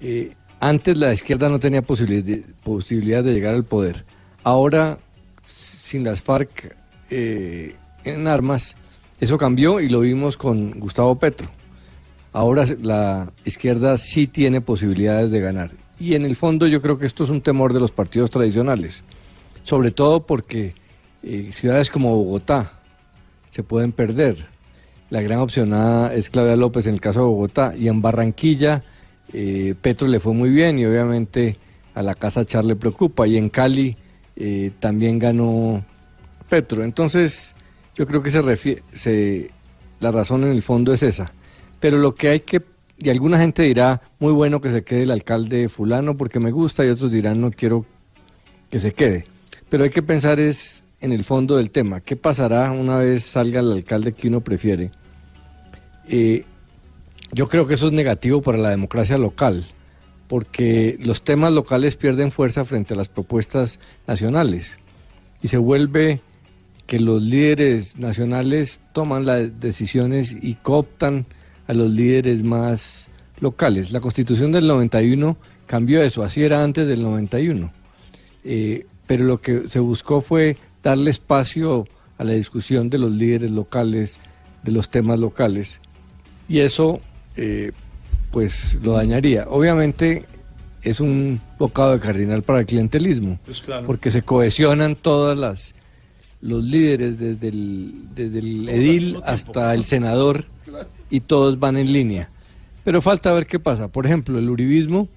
Eh, antes la izquierda no tenía posibilidad de llegar al poder. Ahora, sin las FARC eh, en armas, eso cambió y lo vimos con Gustavo Petro. Ahora la izquierda sí tiene posibilidades de ganar. Y en el fondo yo creo que esto es un temor de los partidos tradicionales, sobre todo porque eh, ciudades como Bogotá se pueden perder. La gran opcionada es Claudia López en el caso de Bogotá y en Barranquilla eh, Petro le fue muy bien y obviamente a la Casa Char le preocupa y en Cali eh, también ganó Petro. Entonces yo creo que se, se la razón en el fondo es esa. Pero lo que hay que, y alguna gente dirá, muy bueno que se quede el alcalde fulano porque me gusta y otros dirán, no quiero que se quede. Pero hay que pensar es en el fondo del tema. ¿Qué pasará una vez salga el alcalde que uno prefiere? Eh, yo creo que eso es negativo para la democracia local, porque los temas locales pierden fuerza frente a las propuestas nacionales y se vuelve que los líderes nacionales toman las decisiones y cooptan a los líderes más locales. La constitución del 91 cambió eso, así era antes del 91. Eh, pero lo que se buscó fue darle espacio a la discusión de los líderes locales, de los temas locales, y eso eh, pues lo dañaría. Obviamente es un bocado de cardinal para el clientelismo, Pues claro. porque se cohesionan todas las los líderes desde el, desde el edil hasta el senador y todos van en línea. Pero falta ver qué pasa. Por ejemplo, el uribismo,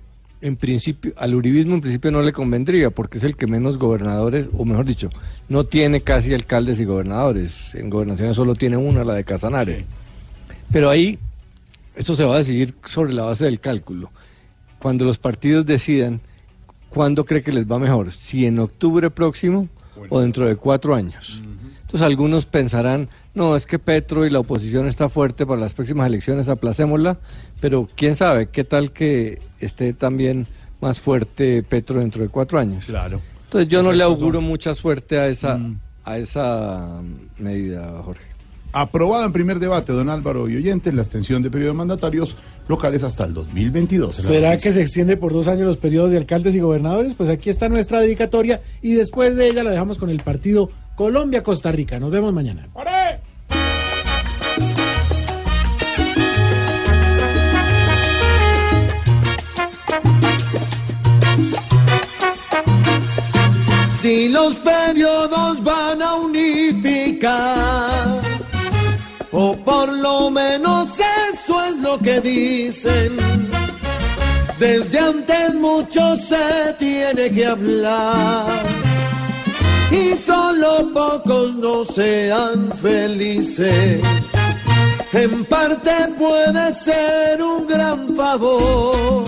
en principio, al uribismo en principio no le convendría porque es el que menos gobernadores, o mejor dicho, no tiene casi alcaldes y gobernadores. En gobernaciones solo tiene una, la de Casanare. Pero ahí eso se va a decidir sobre la base del cálculo. Cuando los partidos decidan cuándo cree que les va mejor, si en octubre próximo o dentro de cuatro años. Entonces algunos pensarán, no, es que Petro y la oposición está fuerte para las próximas elecciones, aplacémosla, pero quién sabe, qué tal que esté también más fuerte Petro dentro de cuatro años. Claro. Entonces yo no le auguro mucha suerte a esa, a esa medida, Jorge. Aprobado en primer debate, don Álvaro y oyentes, la extensión de periodo de mandatarios locales hasta el 2022. ¿Será que se extiende por dos años los periodos de alcaldes y gobernadores? Pues aquí está nuestra dedicatoria y después de ella la dejamos con el partido Colombia-Costa Rica. Nos vemos mañana. Si los periodos van a unificar, o por lo menos eso es lo que dicen. Desde antes mucho se tiene que hablar, y solo pocos no sean felices. En parte puede ser un gran favor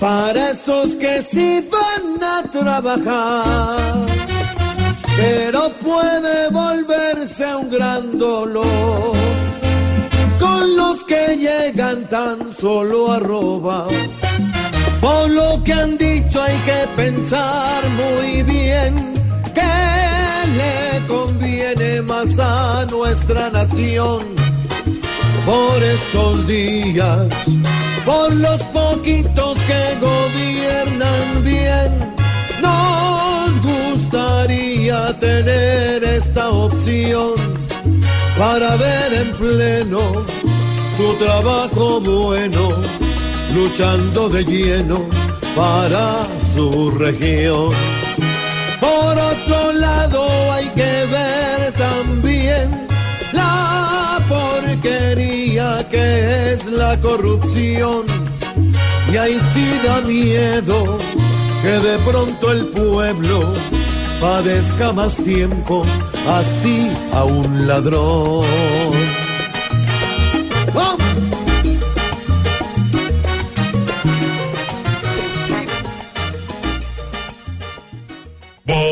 para esos que sí van a trabajar, pero puede volverse un gran dolor con los que llegan tan solo arroba. Por lo que han dicho hay que pensar muy bien que le conviene más a nuestra nación por estos días, por los poquitos que gobiernan bien. Nos gustaría tener esta opción para ver en pleno su trabajo bueno, luchando de lleno para su región. Por otro lado hay que ver también la porquería que es la corrupción. Y ahí sí da miedo que de pronto el pueblo padezca más tiempo así a un ladrón. ¡Vamos! Voz,